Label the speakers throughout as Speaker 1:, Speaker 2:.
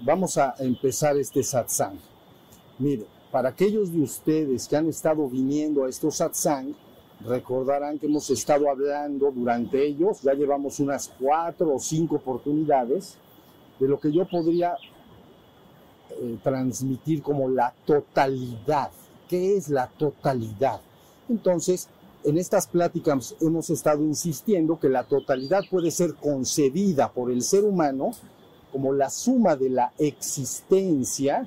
Speaker 1: Vamos a empezar este satsang. Mire, para aquellos de ustedes que han estado viniendo a estos satsang, recordarán que hemos estado hablando durante ellos, ya llevamos unas cuatro o cinco oportunidades, de lo que yo podría eh, transmitir como la totalidad. ¿Qué es la totalidad? Entonces, en estas pláticas hemos estado insistiendo que la totalidad puede ser concebida por el ser humano como la suma de la existencia,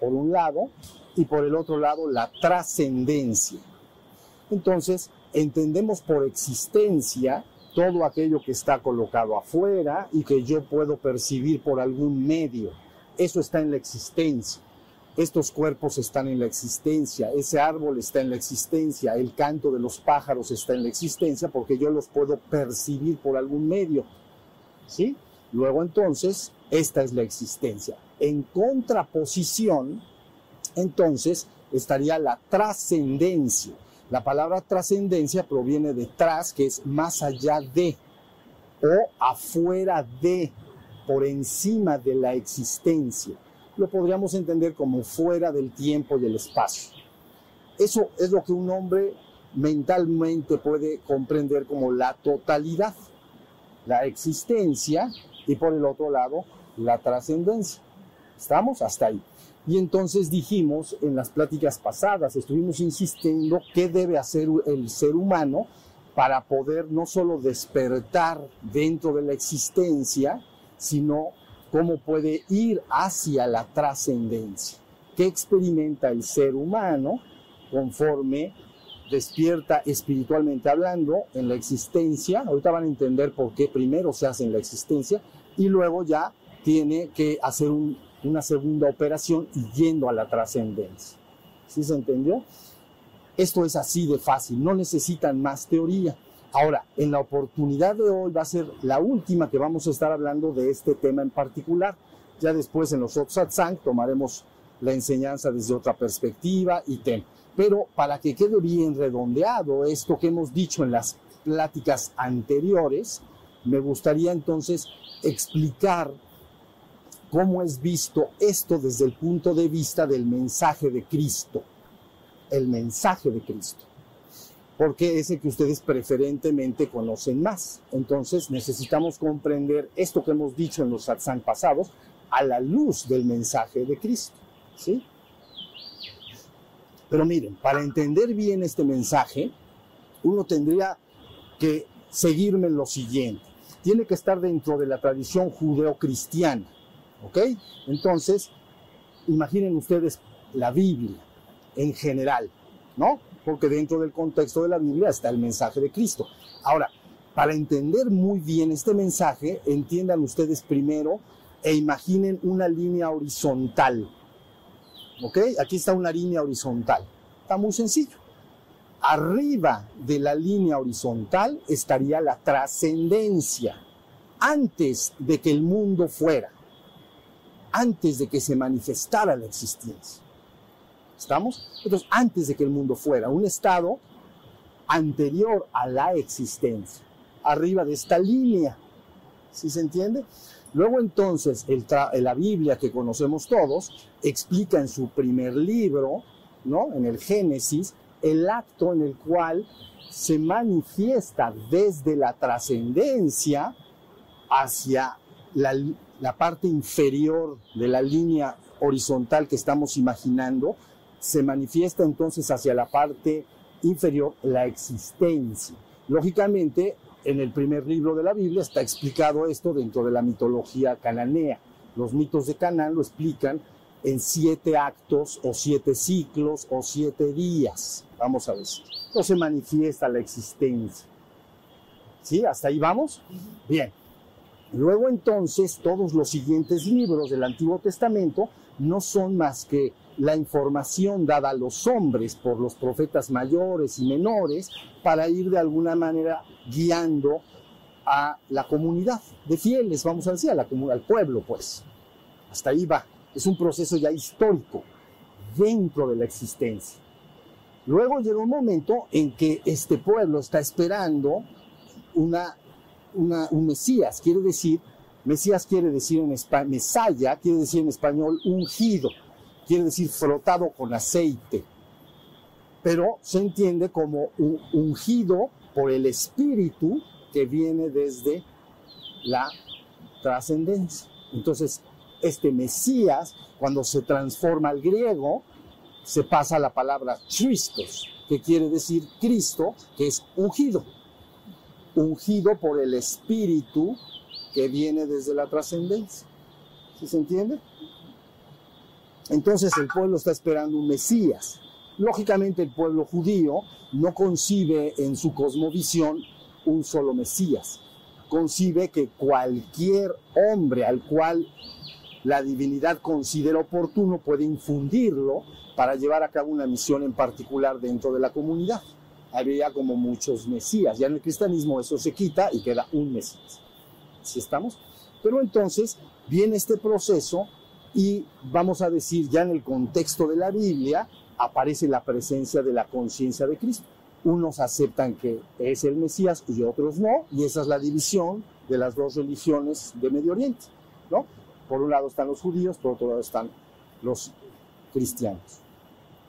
Speaker 1: por un lado, y por el otro lado la trascendencia. Entonces, entendemos por existencia todo aquello que está colocado afuera y que yo puedo percibir por algún medio. Eso está en la existencia. Estos cuerpos están en la existencia, ese árbol está en la existencia, el canto de los pájaros está en la existencia porque yo los puedo percibir por algún medio. ¿Sí? Luego entonces, esta es la existencia. En contraposición, entonces, estaría la trascendencia. La palabra trascendencia proviene de tras, que es más allá de, o afuera de, por encima de la existencia. Lo podríamos entender como fuera del tiempo y el espacio. Eso es lo que un hombre mentalmente puede comprender como la totalidad, la existencia y por el otro lado la trascendencia. ¿Estamos? Hasta ahí. Y entonces dijimos en las pláticas pasadas, estuvimos insistiendo qué debe hacer el ser humano para poder no solo despertar dentro de la existencia, sino cómo puede ir hacia la trascendencia. ¿Qué experimenta el ser humano conforme despierta espiritualmente hablando en la existencia? Ahorita van a entender por qué primero se hace en la existencia y luego ya tiene que hacer un, una segunda operación yendo a la trascendencia. ¿Sí se entendió? Esto es así de fácil, no necesitan más teoría. Ahora, en la oportunidad de hoy va a ser la última que vamos a estar hablando de este tema en particular. Ya después en los otros tomaremos la enseñanza desde otra perspectiva y tema. Pero para que quede bien redondeado esto que hemos dicho en las pláticas anteriores, me gustaría entonces explicar cómo es visto esto desde el punto de vista del mensaje de Cristo. El mensaje de Cristo porque es el que ustedes preferentemente conocen más. Entonces necesitamos comprender esto que hemos dicho en los satsang pasados a la luz del mensaje de Cristo. ¿sí? Pero miren, para entender bien este mensaje, uno tendría que seguirme en lo siguiente. Tiene que estar dentro de la tradición judeocristiana. ¿Ok? Entonces, imaginen ustedes la Biblia en general, ¿no? Porque dentro del contexto de la Biblia está el mensaje de Cristo. Ahora, para entender muy bien este mensaje, entiendan ustedes primero e imaginen una línea horizontal. ¿Ok? Aquí está una línea horizontal. Está muy sencillo. Arriba de la línea horizontal estaría la trascendencia. Antes de que el mundo fuera. Antes de que se manifestara la existencia. ¿Estamos? Entonces, antes de que el mundo fuera un estado anterior a la existencia, arriba de esta línea. ¿Sí se entiende? Luego entonces el la Biblia que conocemos todos explica en su primer libro, ¿no? En el Génesis, el acto en el cual se manifiesta desde la trascendencia hacia la, la parte inferior de la línea horizontal que estamos imaginando, se manifiesta entonces hacia la parte inferior la existencia. Lógicamente, en el primer libro de la Biblia está explicado esto dentro de la mitología cananea. Los mitos de Canaán lo explican en siete actos o siete ciclos o siete días. Vamos a ver. No se manifiesta la existencia. ¿Sí? ¿Hasta ahí vamos? Bien. Luego entonces todos los siguientes libros del Antiguo Testamento no son más que la información dada a los hombres por los profetas mayores y menores para ir de alguna manera guiando a la comunidad de fieles, vamos a decir, a la, al pueblo, pues. Hasta ahí va. Es un proceso ya histórico dentro de la existencia. Luego llega un momento en que este pueblo está esperando una, un Mesías, quiere decir, Mesías quiere decir en español, Mesaya quiere decir en español ungido, quiere decir frotado con aceite, pero se entiende como un ungido por el Espíritu que viene desde la trascendencia. Entonces, este Mesías, cuando se transforma al griego, se pasa a la palabra Christos, que quiere decir Cristo, que es ungido. Ungido por el Espíritu que viene desde la trascendencia. ¿Sí se entiende? Entonces el pueblo está esperando un Mesías. Lógicamente el pueblo judío no concibe en su cosmovisión un solo Mesías. Concibe que cualquier hombre al cual la divinidad considera oportuno puede infundirlo para llevar a cabo una misión en particular dentro de la comunidad. Había como muchos Mesías. Ya en el cristianismo eso se quita y queda un Mesías. ¿Sí estamos? Pero entonces viene este proceso y vamos a decir ya en el contexto de la Biblia aparece la presencia de la conciencia de Cristo. Unos aceptan que es el Mesías y otros no, y esa es la división de las dos religiones de Medio Oriente, ¿no? Por un lado están los judíos, por otro lado están los cristianos.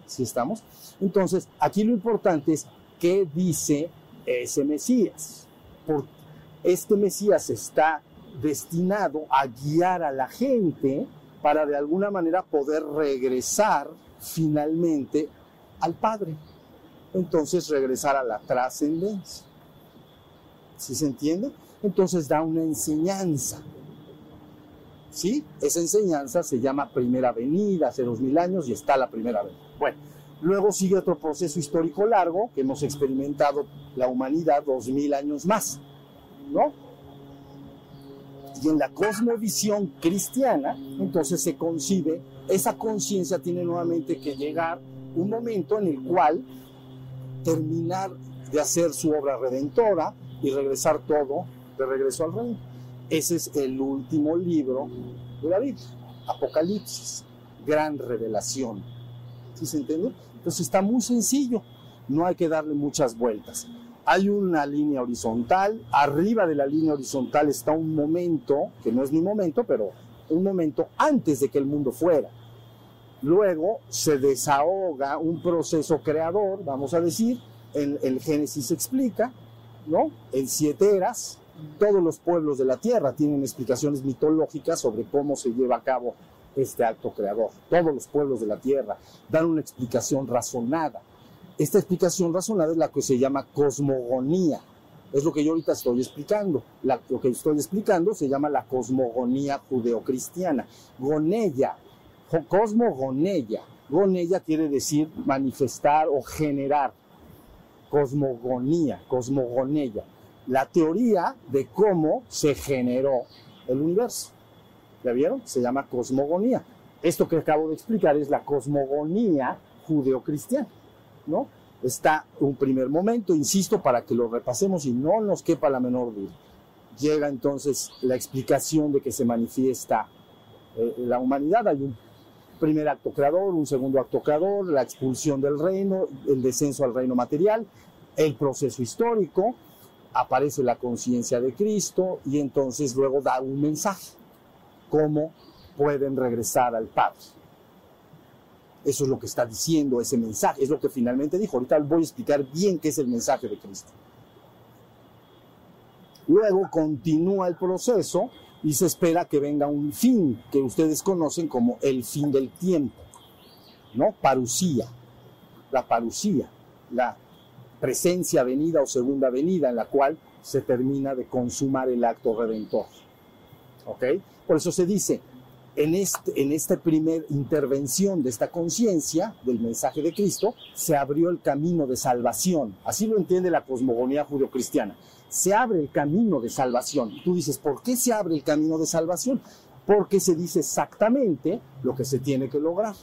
Speaker 1: ¿Sí estamos? Entonces, aquí lo importante es qué dice ese Mesías. Por este Mesías está destinado a guiar a la gente para de alguna manera poder regresar finalmente al Padre. Entonces regresar a la trascendencia. ¿Sí se entiende? Entonces da una enseñanza. ¿Sí? Esa enseñanza se llama primera venida, hace dos mil años y está la primera venida. Bueno, luego sigue otro proceso histórico largo que hemos experimentado la humanidad dos mil años más, ¿no? Y en la cosmovisión cristiana, entonces se concibe, esa conciencia tiene nuevamente que llegar un momento en el cual terminar de hacer su obra redentora y regresar todo de regreso al reino. Ese es el último libro de la Biblia, Apocalipsis, gran revelación. ¿Sí se entiende? Entonces está muy sencillo, no hay que darle muchas vueltas. Hay una línea horizontal, arriba de la línea horizontal está un momento, que no es mi momento, pero un momento antes de que el mundo fuera. Luego se desahoga un proceso creador, vamos a decir, el, el Génesis explica, ¿no? En siete eras, todos los pueblos de la tierra tienen explicaciones mitológicas sobre cómo se lleva a cabo este acto creador. Todos los pueblos de la tierra dan una explicación razonada. Esta explicación razonada es la que se llama cosmogonía. Es lo que yo ahorita estoy explicando. La- lo que estoy explicando se llama la cosmogonía judeocristiana. Gonella, cosmogonella. Gonella quiere decir manifestar o generar. Cosmogonía, cosmogonella. La teoría de cómo se generó el universo. ¿Ya vieron? Se llama cosmogonía. Esto que acabo de explicar es la cosmogonía judeocristiana, ¿no? Está un primer momento, insisto, para que lo repasemos y no nos quepa la menor duda. Llega entonces la explicación de que se manifiesta eh, la humanidad. Hay un primer acto creador, un segundo acto creador, la expulsión del reino, el descenso al reino material, el proceso histórico, aparece la conciencia de Cristo y entonces luego da un mensaje cómo pueden regresar al Padre. Eso es lo que está diciendo ese mensaje, es lo que finalmente dijo. Ahorita voy a explicar bien qué es el mensaje de Cristo. Luego continúa el proceso y se espera que venga un fin que ustedes conocen como el fin del tiempo, ¿no? Parusía, la parusía, la presencia venida o segunda venida en la cual se termina de consumar el acto redentor. ¿Ok? Por eso se dice, en, este, en esta primera intervención de esta conciencia del mensaje de Cristo, se abrió el camino de salvación. Así lo entiende la cosmogonía judeocristiana. Se abre el camino de salvación. Y tú dices, ¿por qué se abre el camino de salvación? Porque se dice exactamente lo que se tiene que lograr.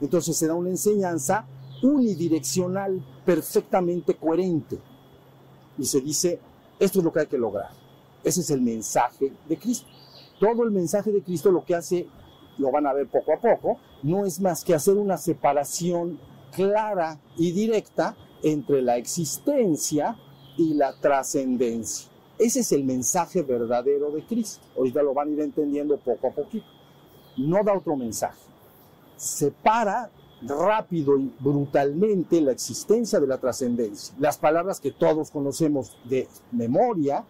Speaker 1: Entonces se da una enseñanza unidireccional, perfectamente coherente. Y se dice, esto es lo que hay que lograr. Ese es el mensaje de Cristo. Todo el mensaje de Cristo lo que hace, lo van a ver poco a poco, no es más que hacer una separación clara y directa entre la existencia y la trascendencia. Ese es el mensaje verdadero de Cristo. Ahorita lo van a ir entendiendo poco a poquito. No da otro mensaje. Separa rápido y brutalmente la existencia de la trascendencia. Las palabras que todos conocemos de memoria,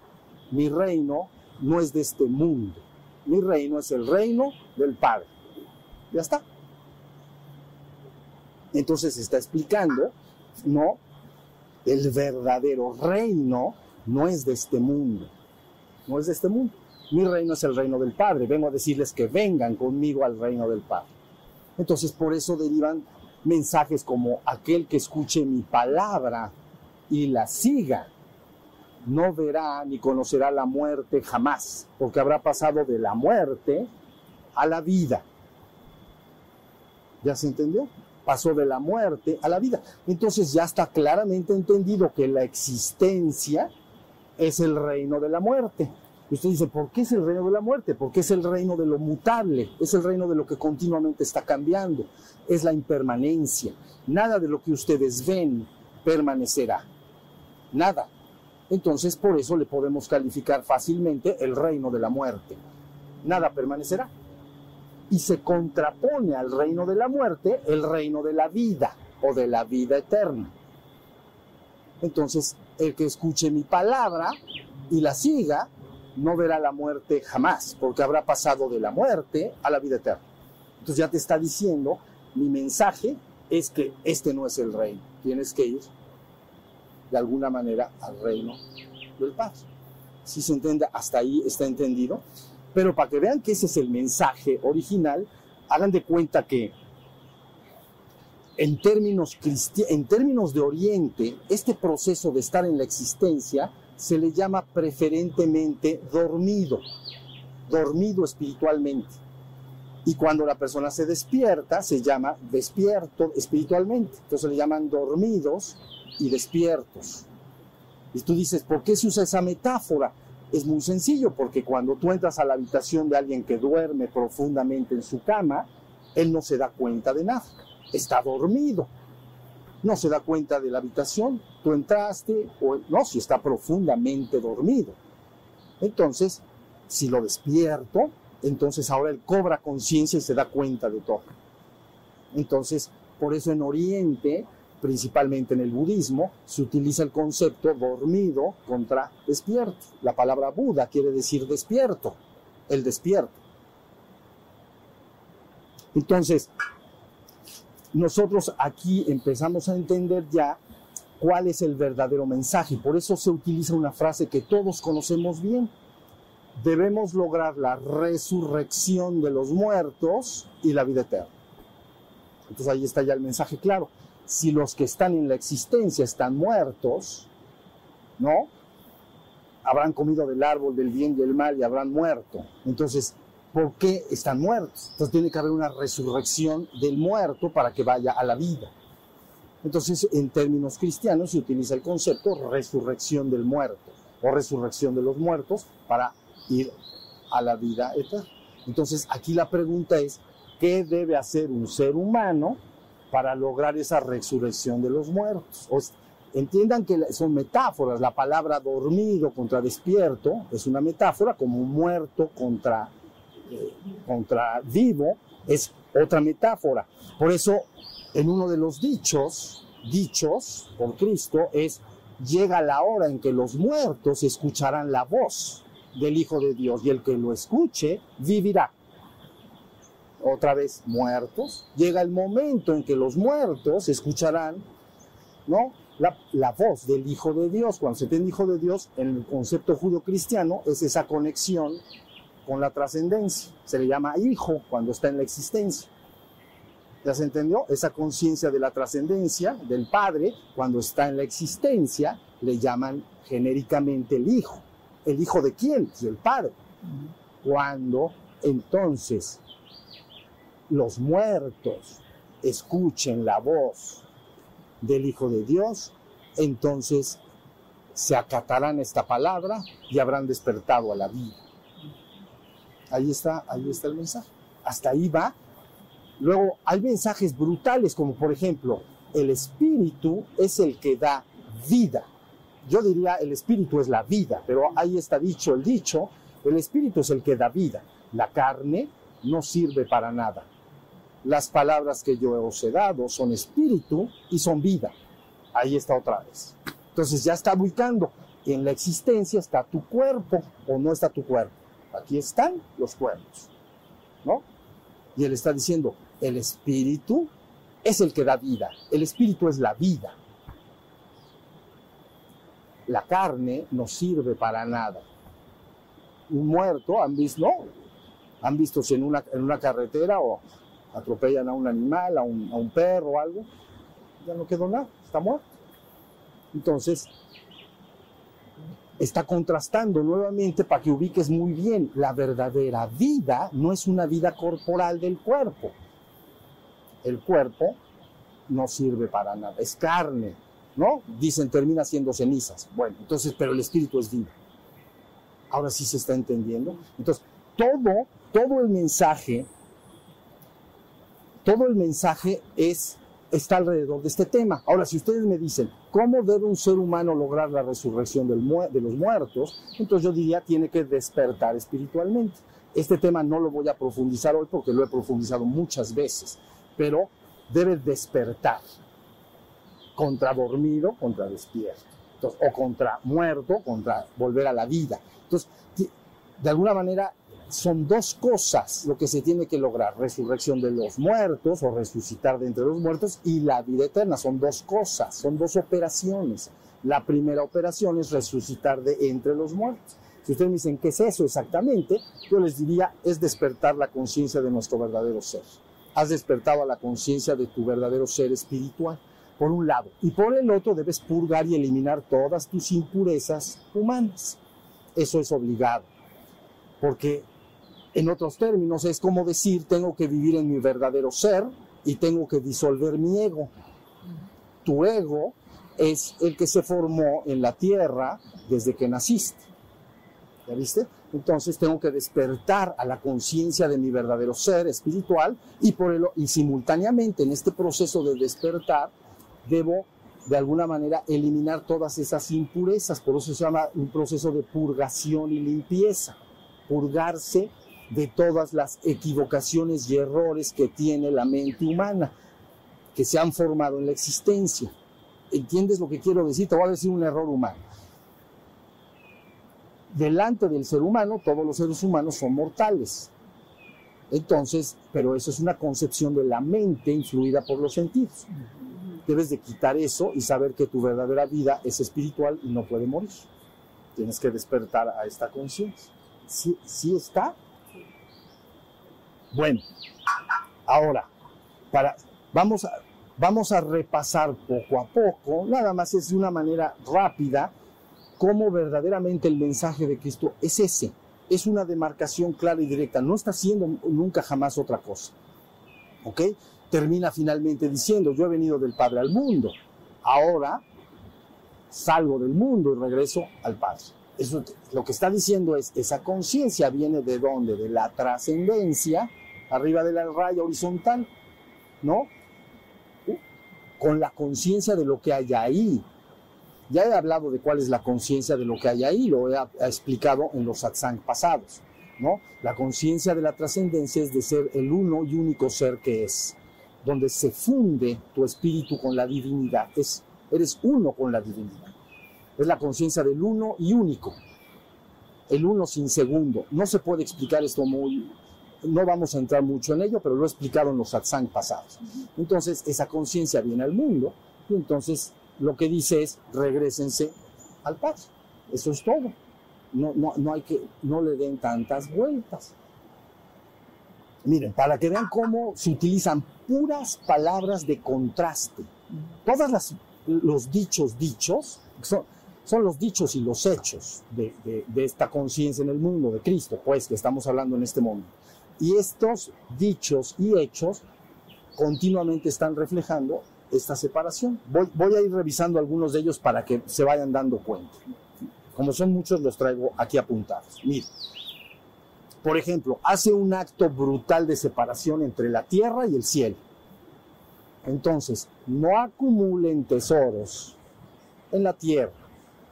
Speaker 1: mi reino no es de este mundo. Mi reino es el reino del Padre. Ya está. Entonces está explicando, no, el verdadero reino no es de este mundo. No es de este mundo. Mi reino es el reino del Padre. Vengo a decirles que vengan conmigo al reino del Padre. Entonces por eso derivan mensajes como aquel que escuche mi palabra y la siga, no verá ni conocerá la muerte jamás, porque habrá pasado de la muerte a la vida. ¿Ya se entendió? Pasó de la muerte a la vida. Entonces ya está claramente entendido que la existencia es el reino de la muerte. Y usted dice, ¿por qué es el reino de la muerte? Porque es el reino de lo mutable, es el reino de lo que continuamente está cambiando, es la impermanencia. Nada de lo que ustedes ven permanecerá. Nada. Entonces, por eso le podemos calificar fácilmente el reino de la muerte. Nada permanecerá. Y se contrapone al reino de la muerte el reino de la vida o de la vida eterna. Entonces, el que escuche mi palabra y la siga, no verá la muerte jamás, porque habrá pasado de la muerte a la vida eterna. Entonces ya te está diciendo, mi mensaje es que este no es el reino, tienes que ir de alguna manera al reino del Padre. Si se entiende, hasta ahí está entendido. Pero para que vean que ese es el mensaje original, hagan de cuenta que en términos, en términos de Oriente, este proceso de estar en la existencia se le llama preferentemente dormido, dormido espiritualmente. Y cuando la persona se despierta, se llama despierto espiritualmente. Entonces le llaman dormidos y despiertos. Y tú dices, ¿por qué se usa esa metáfora? Es muy sencillo, porque cuando tú entras a la habitación de alguien que duerme profundamente en su cama, él no se da cuenta de nada, está dormido no se da cuenta de la habitación, tú entraste, o no, si está profundamente dormido. Entonces, si lo despierto, entonces ahora él cobra conciencia y se da cuenta de todo. Entonces, por eso en Oriente, principalmente en el budismo, se utiliza el concepto dormido contra despierto. La palabra Buda quiere decir despierto, el despierto. Entonces, nosotros aquí empezamos a entender ya cuál es el verdadero mensaje. Por eso se utiliza una frase que todos conocemos bien. Debemos lograr la resurrección de los muertos y la vida eterna. Entonces ahí está ya el mensaje claro. Si los que están en la existencia están muertos, ¿no? Habrán comido del árbol del bien y el mal y habrán muerto. Entonces, ¿Por qué están muertos? Entonces tiene que haber una resurrección del muerto para que vaya a la vida. Entonces, en términos cristianos se utiliza el concepto resurrección del muerto o resurrección de los muertos para ir a la vida eterna. Entonces, aquí la pregunta es, ¿qué debe hacer un ser humano para lograr esa resurrección de los muertos? entiendan que son metáforas. La palabra dormido contra despierto es una metáfora como muerto contra contra vivo es otra metáfora. Por eso, en uno de los dichos, dichos por Cristo, es, llega la hora en que los muertos escucharán la voz del Hijo de Dios y el que lo escuche vivirá. Otra vez, muertos. Llega el momento en que los muertos escucharán, ¿no? La, voz del Hijo de Dios. Cuando se tiene Hijo de Dios, en el concepto judío-cristiano, es esa conexión con la trascendencia. Se le llama hijo cuando está en la existencia. ¿Ya se entendió? Esa conciencia de la trascendencia del Padre, cuando está en la existencia, le llaman genéricamente el Hijo. ¿El Hijo de quién? Pues del Padre. Cuando entonces los muertos escuchen la voz del Hijo de Dios, entonces se acatarán esta palabra y habrán despertado a la vida. Ahí está, ahí está el mensaje. Hasta ahí va. Luego hay mensajes brutales, como por ejemplo, el espíritu es el que da vida. Yo diría el espíritu es la vida, pero ahí está dicho el dicho, el espíritu es el que da vida. La carne no sirve para nada. Las palabras que yo os he dado son espíritu y son vida. Ahí está otra vez. Entonces ya está ubicando. En la existencia está tu cuerpo o no está tu cuerpo. Aquí están los cuerpos. ¿No? Y él está diciendo, el espíritu es el que da vida. El espíritu es la vida. La carne no sirve para nada. Un muerto, han visto. Han visto si en una, en una carretera o atropellan a un animal, a un, a un perro o algo, ya no quedó nada, está muerto. Entonces, está contrastando nuevamente para que ubiques muy bien, la verdadera vida no es una vida corporal del cuerpo. El cuerpo no sirve para nada, es carne, ¿no? Dicen, termina siendo cenizas. Bueno, entonces, pero el espíritu es vida. Ahora sí se está entendiendo. Entonces, todo, todo el mensaje, todo el mensaje es está alrededor de este tema. Ahora, si ustedes me dicen, ¿cómo debe un ser humano lograr la resurrección de los muertos? Entonces yo diría, tiene que despertar espiritualmente. Este tema no lo voy a profundizar hoy porque lo he profundizado muchas veces, pero debe despertar contra dormido, contra despierto, Entonces, o contra muerto, contra volver a la vida. Entonces, de alguna manera son dos cosas lo que se tiene que lograr, resurrección de los muertos o resucitar de entre los muertos y la vida eterna, son dos cosas, son dos operaciones. La primera operación es resucitar de entre los muertos. Si ustedes me dicen, ¿qué es eso exactamente? Yo les diría, es despertar la conciencia de nuestro verdadero ser. Has despertado a la conciencia de tu verdadero ser espiritual, por un lado. Y por el otro, debes purgar y eliminar todas tus impurezas humanas. Eso es obligado. Porque en otros términos, es como decir, tengo que vivir en mi verdadero ser y tengo que disolver mi ego. Tu ego es el que se formó en la tierra desde que naciste. ¿Ya viste? Entonces tengo que despertar a la conciencia de mi verdadero ser espiritual y, por el, y simultáneamente en este proceso de despertar debo de alguna manera eliminar todas esas impurezas. Por eso se llama un proceso de purgación y limpieza. Purgarse de todas las equivocaciones y errores que tiene la mente humana, que se han formado en la existencia. ¿Entiendes lo que quiero decir? Te voy a decir un error humano. Delante del ser humano, todos los seres humanos son mortales. Entonces, pero eso es una concepción de la mente influida por los sentidos. Debes de quitar eso y saber que tu verdadera vida es espiritual y no puede morir. Tienes que despertar a esta conciencia. Si, si está, bueno, ahora, para, vamos, a, vamos a repasar poco a poco, nada más es de una manera rápida, cómo verdaderamente el mensaje de Cristo es ese. Es una demarcación clara y directa, no está haciendo nunca jamás otra cosa. ¿Ok? Termina finalmente diciendo, yo he venido del Padre al mundo, ahora salgo del mundo y regreso al Padre. Eso, lo que está diciendo es, esa conciencia viene de dónde? De la trascendencia arriba de la raya horizontal, ¿no? Con la conciencia de lo que hay ahí. Ya he hablado de cuál es la conciencia de lo que hay ahí, lo he explicado en los satsang pasados, ¿no? La conciencia de la trascendencia es de ser el uno y único ser que es, donde se funde tu espíritu con la divinidad, es, eres uno con la divinidad. Es la conciencia del uno y único, el uno sin segundo. No se puede explicar esto muy, no vamos a entrar mucho en ello, pero lo en los satsang pasados. Entonces, esa conciencia viene al mundo y entonces lo que dice es regresense al Padre. Eso es todo. No, no, no, hay que, no le den tantas vueltas. Miren, para que vean cómo se utilizan puras palabras de contraste. Todos los dichos dichos son, son los dichos y los hechos de, de esta conciencia en el mundo, de Cristo, pues, que estamos hablando en este momento. Y estos dichos y hechos continuamente están reflejando esta separación. Voy, a ir revisando algunos de ellos para que se vayan dando cuenta. Como son muchos, los traigo aquí apuntados. Miren, por ejemplo, hace un acto brutal de separación entre la tierra y el cielo. Entonces, no acumulen tesoros en la tierra,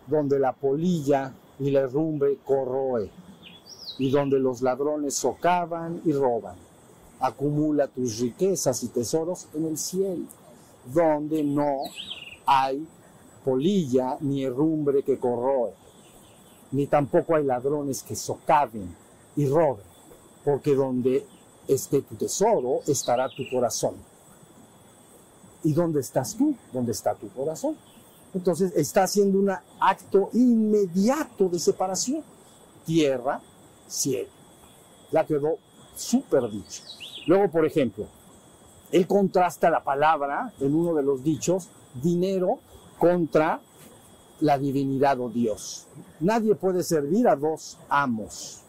Speaker 1: donde la polilla y la herrumbre corroe, y donde los ladrones socavan y roban. Acumula tus riquezas y tesoros en el cielo, donde no hay polilla ni herrumbre que corroe, ni tampoco hay ladrones que socaven y roben, porque donde esté tu tesoro estará tu corazón. ¿Y dónde estás tú? ¿Dónde está tu corazón? Entonces está haciendo un acto inmediato de separación. Tierra, cielo. Ya quedó súper dicho. Luego, por ejemplo, él contrasta la palabra en uno de los dichos, dinero contra la divinidad o Dios. Nadie puede servir a dos amos,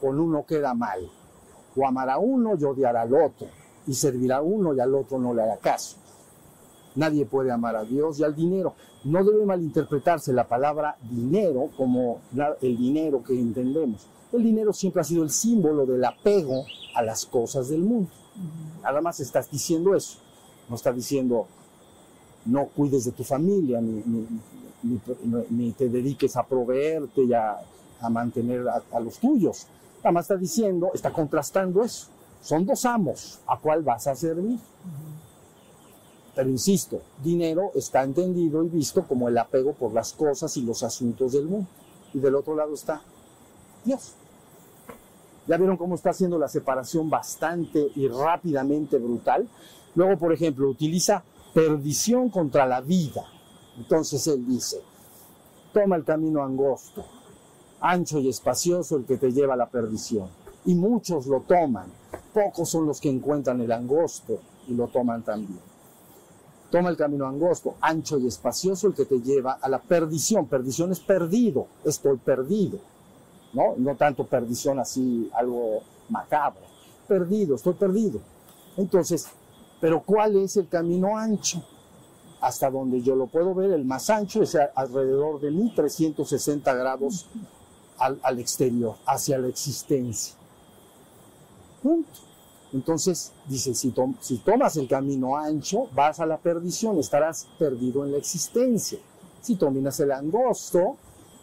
Speaker 1: con uno queda mal. O amará a uno y odiará al otro, y servirá a uno y al otro no le hará caso. Nadie puede amar a Dios y al dinero. No debe malinterpretarse la palabra dinero como el dinero que entendemos. El dinero siempre ha sido el símbolo del apego a las cosas del mundo. Nada más estás diciendo eso. No está diciendo no cuides de tu familia, ni, te dediques a proveerte y a, mantener a, los tuyos. Nada más está diciendo, está contrastando eso. Son dos amos, ¿a cuál vas a servir? Pero insisto, dinero está entendido y visto como el apego por las cosas y los asuntos del mundo. Y del otro lado está Dios. Ya vieron cómo está haciendo la separación bastante y rápidamente brutal. Luego, por ejemplo, utiliza perdición contra la vida. Entonces él dice, toma el camino angosto, ancho y espacioso el que te lleva a la perdición. Y muchos lo toman. Pocos son los que encuentran el angosto y lo toman también. Toma el camino angosto, ancho y espacioso el que te lleva a la perdición. Perdición es perdido, estoy perdido. ¿no? No tanto perdición así, algo macabro. Perdido, estoy perdido. Entonces, pero ¿cuál es el camino ancho? Hasta donde yo lo puedo ver, el más ancho es alrededor de 1360 grados al, exterior, hacia la existencia. Punto. Entonces, dice, si, tomas el camino ancho, vas a la perdición, estarás perdido en la existencia. Si tomas el angosto,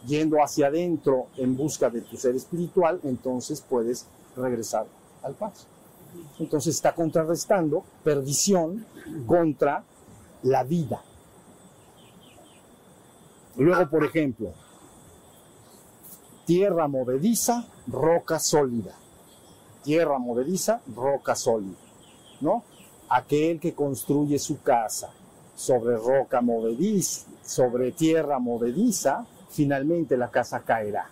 Speaker 1: yendo hacia adentro en busca de tu ser espiritual, entonces puedes regresar al paz. Entonces está contrarrestando perdición contra la vida. Luego, por ejemplo, tierra movediza, roca sólida. Tierra movediza, roca sólida. ¿No? Aquel que construye su casa sobre roca movediza, sobre tierra movediza, finalmente la casa caerá.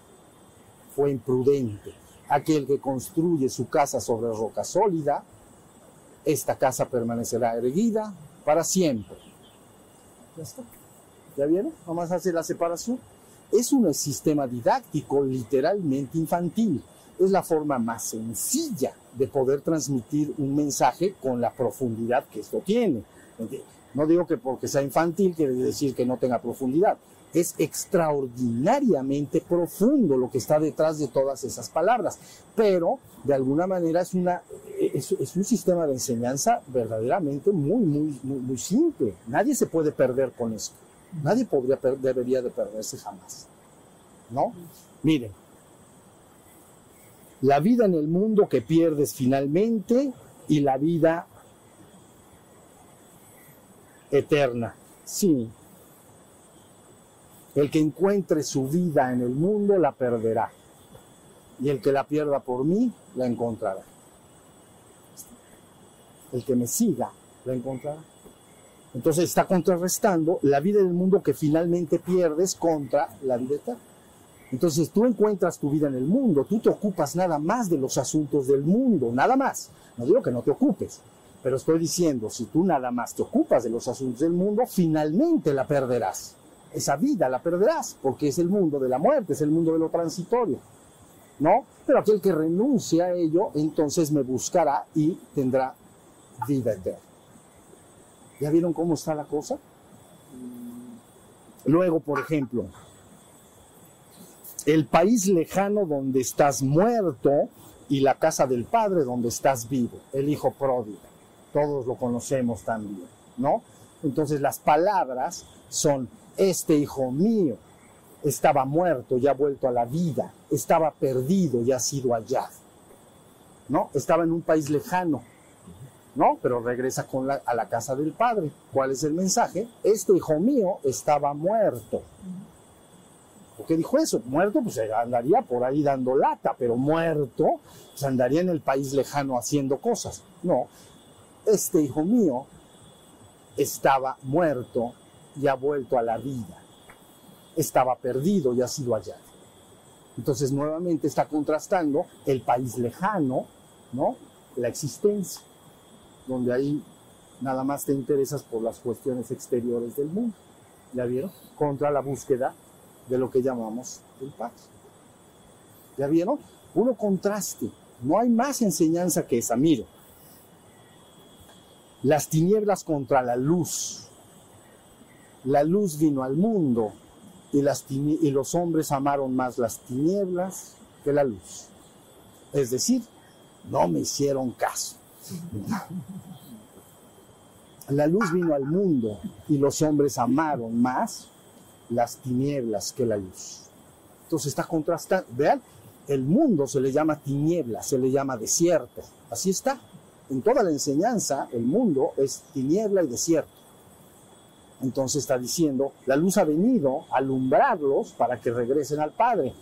Speaker 1: Fue imprudente. Aquel que construye su casa sobre roca sólida, esta casa permanecerá erguida para siempre. Ya está. ¿Ya vieron? Nomás hace la separación. Es un sistema didáctico literalmente infantil. Es la forma más sencilla de poder transmitir un mensaje con la profundidad que esto tiene. No digo que porque sea infantil quiere decir que no tenga profundidad es extraordinariamente profundo lo que está detrás de todas esas palabras, pero de alguna manera es, un sistema de enseñanza verdaderamente muy, muy, muy, simple. Nadie se puede perder con esto. Nadie podría, debería de perderse jamás. ¿No? Miren, la vida en el mundo que pierdes finalmente y la vida eterna. Sí, el que encuentre su vida en el mundo la perderá. Y el que la pierda por mí la encontrará. El que me siga la encontrará. Entonces está contrarrestando la vida del mundo que finalmente pierdes contra la vida eterna. Entonces tú encuentras tu vida en el mundo, tú te ocupas nada más de los asuntos del mundo, nada más. No digo que no te ocupes, pero estoy diciendo, si tú nada más te ocupas de los asuntos del mundo, finalmente la perderás esa vida la perderás, porque es el mundo de la muerte, es el mundo de lo transitorio. ¿No? Pero aquel que renuncie a ello, entonces me buscará y tendrá vida eterna. ¿Ya vieron cómo está la cosa? Luego, por ejemplo, el país lejano donde estás muerto y la casa del Padre donde estás vivo, el Hijo pródigo. Todos lo conocemos también. ¿no? Entonces las palabras son, este hijo mío estaba muerto y ha vuelto a la vida, estaba perdido y ha sido hallado, ¿no? Estaba en un país lejano, ¿no? Pero regresa con la- a la casa del padre. ¿Cuál es el mensaje? Este hijo mío estaba muerto. ¿Por qué dijo eso? Muerto, pues andaría por ahí dando lata, pero muerto, pues andaría en el país lejano haciendo cosas. No, este hijo mío estaba muerto y ha vuelto a la vida. Estaba perdido y ha sido hallado. Entonces nuevamente está contrastando el país lejano, ¿no? La existencia, donde ahí nada más te interesas por las cuestiones exteriores del mundo. ¿Ya vieron? Contra la búsqueda de lo que llamamos el Padre. ¿Ya vieron? Puro contraste. No hay más enseñanza que esa. Mire, las tinieblas contra la luz. La luz vino al mundo y, las y los hombres amaron más las tinieblas que la luz. Es decir, no me hicieron caso. La luz vino al mundo y los hombres amaron más las tinieblas que la luz. Entonces está contrastando. Vean, el mundo se le llama tiniebla, se le llama desierto. Así está. En toda la enseñanza, el mundo es tiniebla y desierto. Entonces está diciendo, la luz ha venido a alumbrarlos para que regresen al Padre,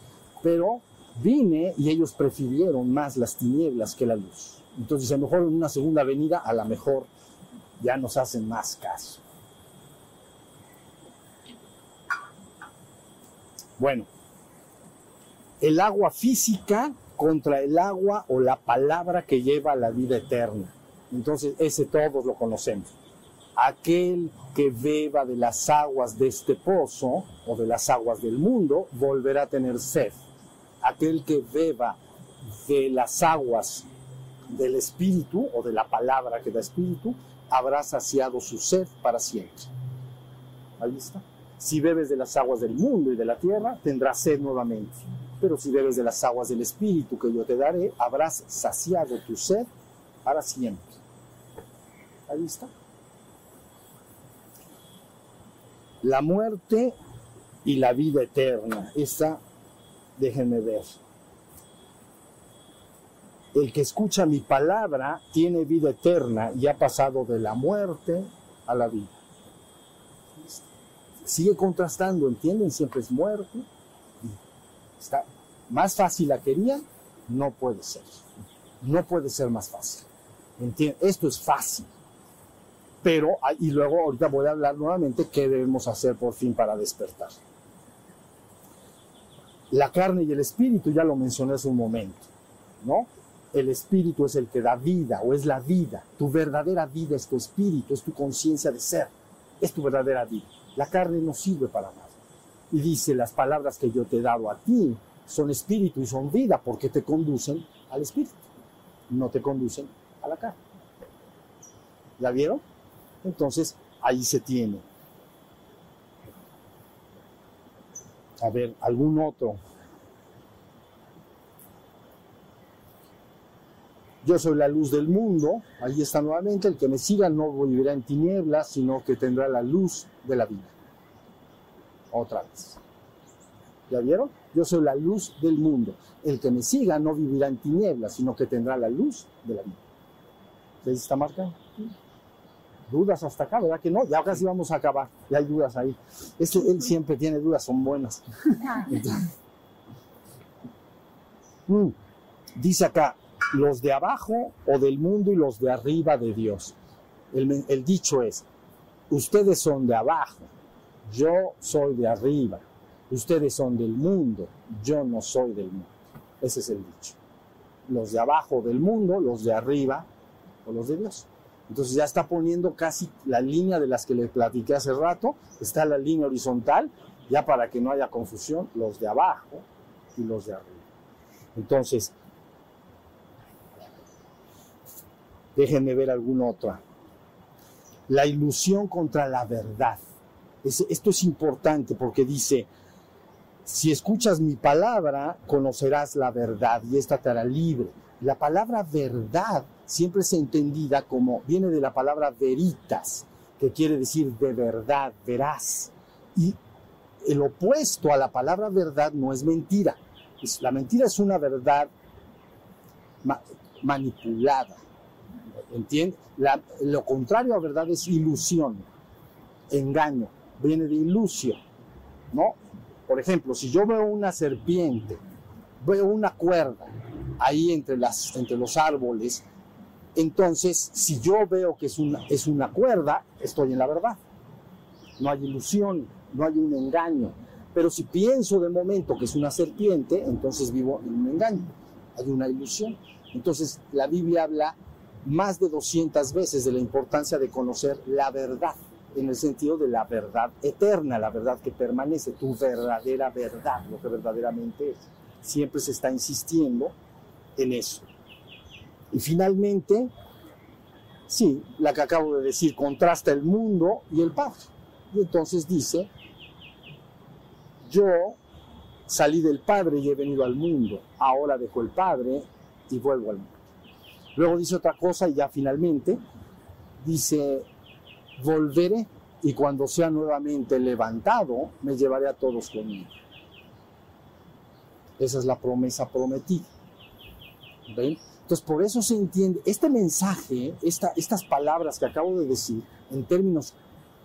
Speaker 1: pero vine y ellos prefirieron más las tinieblas que la luz. Entonces a lo mejor en una segunda venida, a lo mejor ya nos hacen más caso. Bueno, el agua física contra el agua o la palabra que lleva a la vida eterna. Entonces, ese todos lo conocemos. Aquel que beba de las aguas de este pozo o de las aguas del mundo volverá a tener sed. Aquel que beba de las aguas del espíritu o de la palabra que da espíritu habrá saciado su sed para siempre. Ahí está. Si bebes de las aguas del mundo y de la tierra, tendrás sed nuevamente. Pero si bebes de las aguas del Espíritu que yo te daré, habrás saciado tu sed para siempre. Ahí está. La muerte y la vida eterna. Esta, déjenme ver. El que escucha mi palabra tiene vida eterna y ha pasado de la muerte a la vida sigue contrastando, ¿entienden? Siempre es muerte. Está más fácil la querían, no puede ser. No puede ser más fácil. ¿Entienden? Esto es fácil. Pero, y luego ahorita voy a hablar nuevamente qué debemos hacer por fin para despertar. La carne y el espíritu, ya lo mencioné hace un momento, ¿no? El espíritu es el que da vida o es la vida. Tu verdadera vida es tu espíritu, es tu conciencia de ser, es tu verdadera vida. La carne no sirve para nada. Y dice, las palabras que yo te he dado a ti son espíritu y son vida porque te conducen al espíritu, no te conducen a la carne. ¿Ya vieron? Entonces, ahí se tiene. A ver, algún otro. Yo soy la luz del mundo, ahí está nuevamente, el que me siga no vivirá en tinieblas, sino que tendrá la luz de la vida. Otra vez. ¿Ya vieron? Yo soy la luz del mundo. El que me siga no vivirá en tinieblas, sino que tendrá la luz de la vida. ¿Veis esta marca? Dudas hasta acá, ¿verdad que no? Ya casi vamos a acabar. Ya hay dudas ahí. Él siempre tiene dudas, son buenas. Mm. Dice acá, los de abajo o del mundo y los de arriba de Dios. El, dicho es, ustedes son de abajo, yo soy de arriba. Ustedes son del mundo, yo no soy del mundo. Ese es el dicho. Los de abajo del mundo, los de arriba o los de Dios. Entonces ya está poniendo casi la línea de las que le platiqué hace rato, está la línea horizontal, ya para que no haya confusión, los de abajo y los de arriba. Entonces, déjenme ver alguna otra. La ilusión contra la verdad. Es, esto es importante porque dice, si escuchas mi palabra, conocerás la verdad y esta te hará libre. La palabra verdad siempre es entendida como, viene de la palabra veritas, que quiere decir de verdad, veraz. Y el opuesto a la palabra verdad no es mentira. La mentira es una verdad manipulada. ¿Entiendes? lo contrario a verdad es ilusión, engaño, viene de ilusión. ¿No? Por ejemplo, si yo veo una serpiente, veo una cuerda ahí entre, las, entre los árboles, entonces si yo veo que es una, es una cuerda, estoy en la verdad. No hay ilusión, no hay un engaño. Pero si pienso de momento que es una serpiente, entonces vivo en un engaño. Hay una ilusión. Entonces la Biblia habla más de 200 veces de la importancia de conocer la verdad, en el sentido de la verdad eterna, la verdad que permanece, tu verdadera verdad, lo que verdaderamente es. Siempre se está insistiendo en eso. Y finalmente, sí, la que acabo de decir, contrasta el mundo y el Padre. Y entonces dice, yo salí del Padre y he venido al mundo, ahora dejo el Padre y vuelvo al mundo. Luego dice otra cosa y ya finalmente dice, volveré y cuando sea nuevamente levantado, me llevaré a todos conmigo. Esa es la promesa prometida. ¿Ven? Entonces, por eso se entiende, este mensaje, estas palabras que acabo de decir, en términos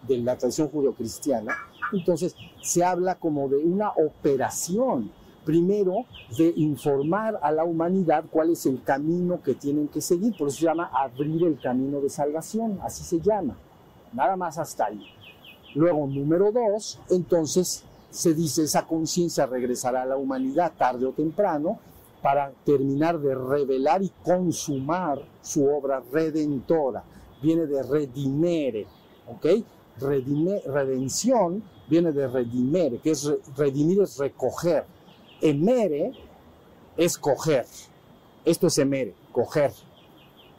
Speaker 1: de la tradición judeocristiana, entonces se habla como de una operación primero de informar a la humanidad cuál es el camino que tienen que seguir. Por eso se llama abrir el camino de salvación, así se llama. Nada más hasta ahí. Luego, número dos, entonces se dice esa conciencia regresará a la humanidad tarde o temprano para terminar de revelar y consumar su obra redentora. Viene de redimere, ¿ok? redención viene de redimere, que es redimir es recoger Emere es coger. Esto es emere, coger.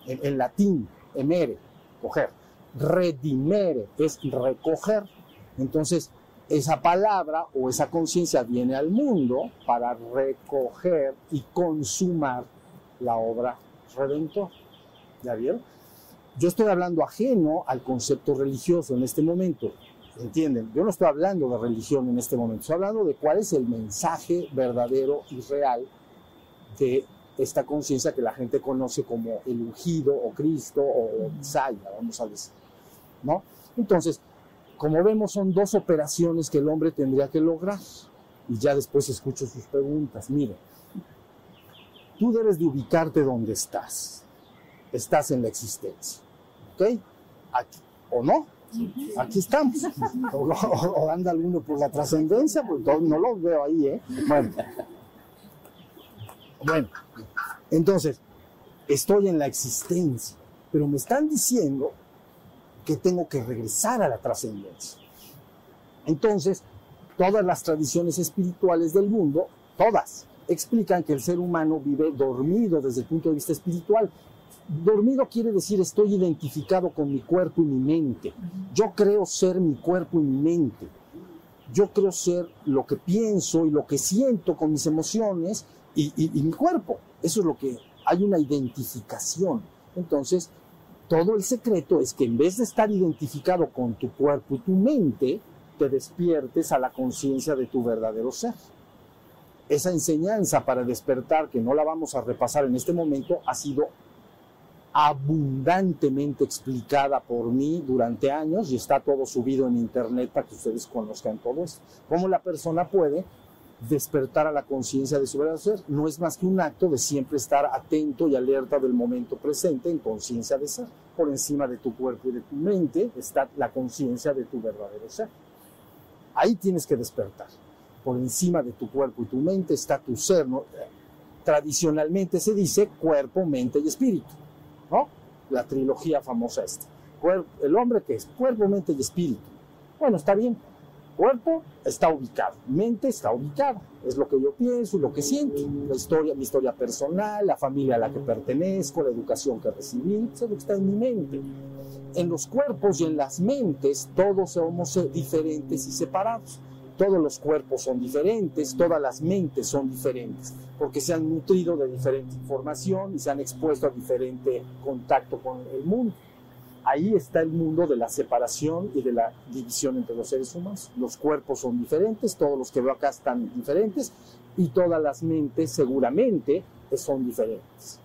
Speaker 1: En, latín, emere, coger. Redimere es recoger. Entonces, esa palabra o esa conciencia viene al mundo para recoger y consumar la obra redentor. ¿Ya vieron? Yo estoy hablando ajeno al concepto religioso en este momento. ¿Entienden? Yo no estoy hablando de religión en este momento, estoy hablando de cuál es el mensaje verdadero y real de esta conciencia que la gente conoce como el ungido o Cristo o Isaías, vamos a decir. ¿no? Entonces, como vemos, son dos operaciones que el hombre tendría que lograr. Y ya después escucho sus preguntas. Mire, tú debes de ubicarte donde estás. Estás en la existencia. ¿Ok? Aquí, ¿O no? Aquí estamos. O, anda alguno por la trascendencia, pues no los veo ahí, ¿eh? Bueno. Bueno, entonces, estoy en la existencia, pero me están diciendo que tengo que regresar a la trascendencia. Entonces, todas las tradiciones espirituales del mundo, todas, explican que el ser humano vive dormido desde el punto de vista espiritual Dormido quiere decir estoy identificado con mi cuerpo y mi mente. Yo creo ser mi cuerpo y mi mente. Yo creo ser lo que pienso y lo que siento con mis emociones y, mi cuerpo. Eso es lo que hay una identificación. Entonces, todo el secreto es que en vez de estar identificado con tu cuerpo y tu mente, te despiertes a la conciencia de tu verdadero ser. Esa enseñanza para despertar, que no la vamos a repasar en este momento, ha sido abundantemente explicada por mí durante años y está todo subido en internet para que ustedes conozcan todo esto. Cómo la persona puede despertar a la conciencia de su verdadero ser. No es más que un acto de siempre estar atento y alerta del momento presente en conciencia de ser. Por encima de tu cuerpo y de tu mente está la conciencia de tu verdadero ser. Ahí tienes que despertar. Por encima de tu cuerpo y tu mente está tu ser. Tradicionalmente se dice cuerpo, mente y espíritu. La trilogía famosa esta. El hombre que es cuerpo, mente y espíritu. Bueno, está bien. Cuerpo está ubicado, mente está ubicada. Es lo que yo pienso y lo que siento. La historia, mi historia personal, la familia a la que pertenezco, la educación que recibí, eso es lo que está en mi mente. En los cuerpos y en las mentes todos somos diferentes y separados todos los cuerpos son diferentes, todas las mentes son diferentes, porque se han nutrido de diferente información y se han expuesto a diferente contacto con el mundo. ahí está el mundo de la separación y de la división entre los seres humanos. Los cuerpos son diferentes, todos los que veo acá están diferentes y todas las mentes seguramente son diferentes.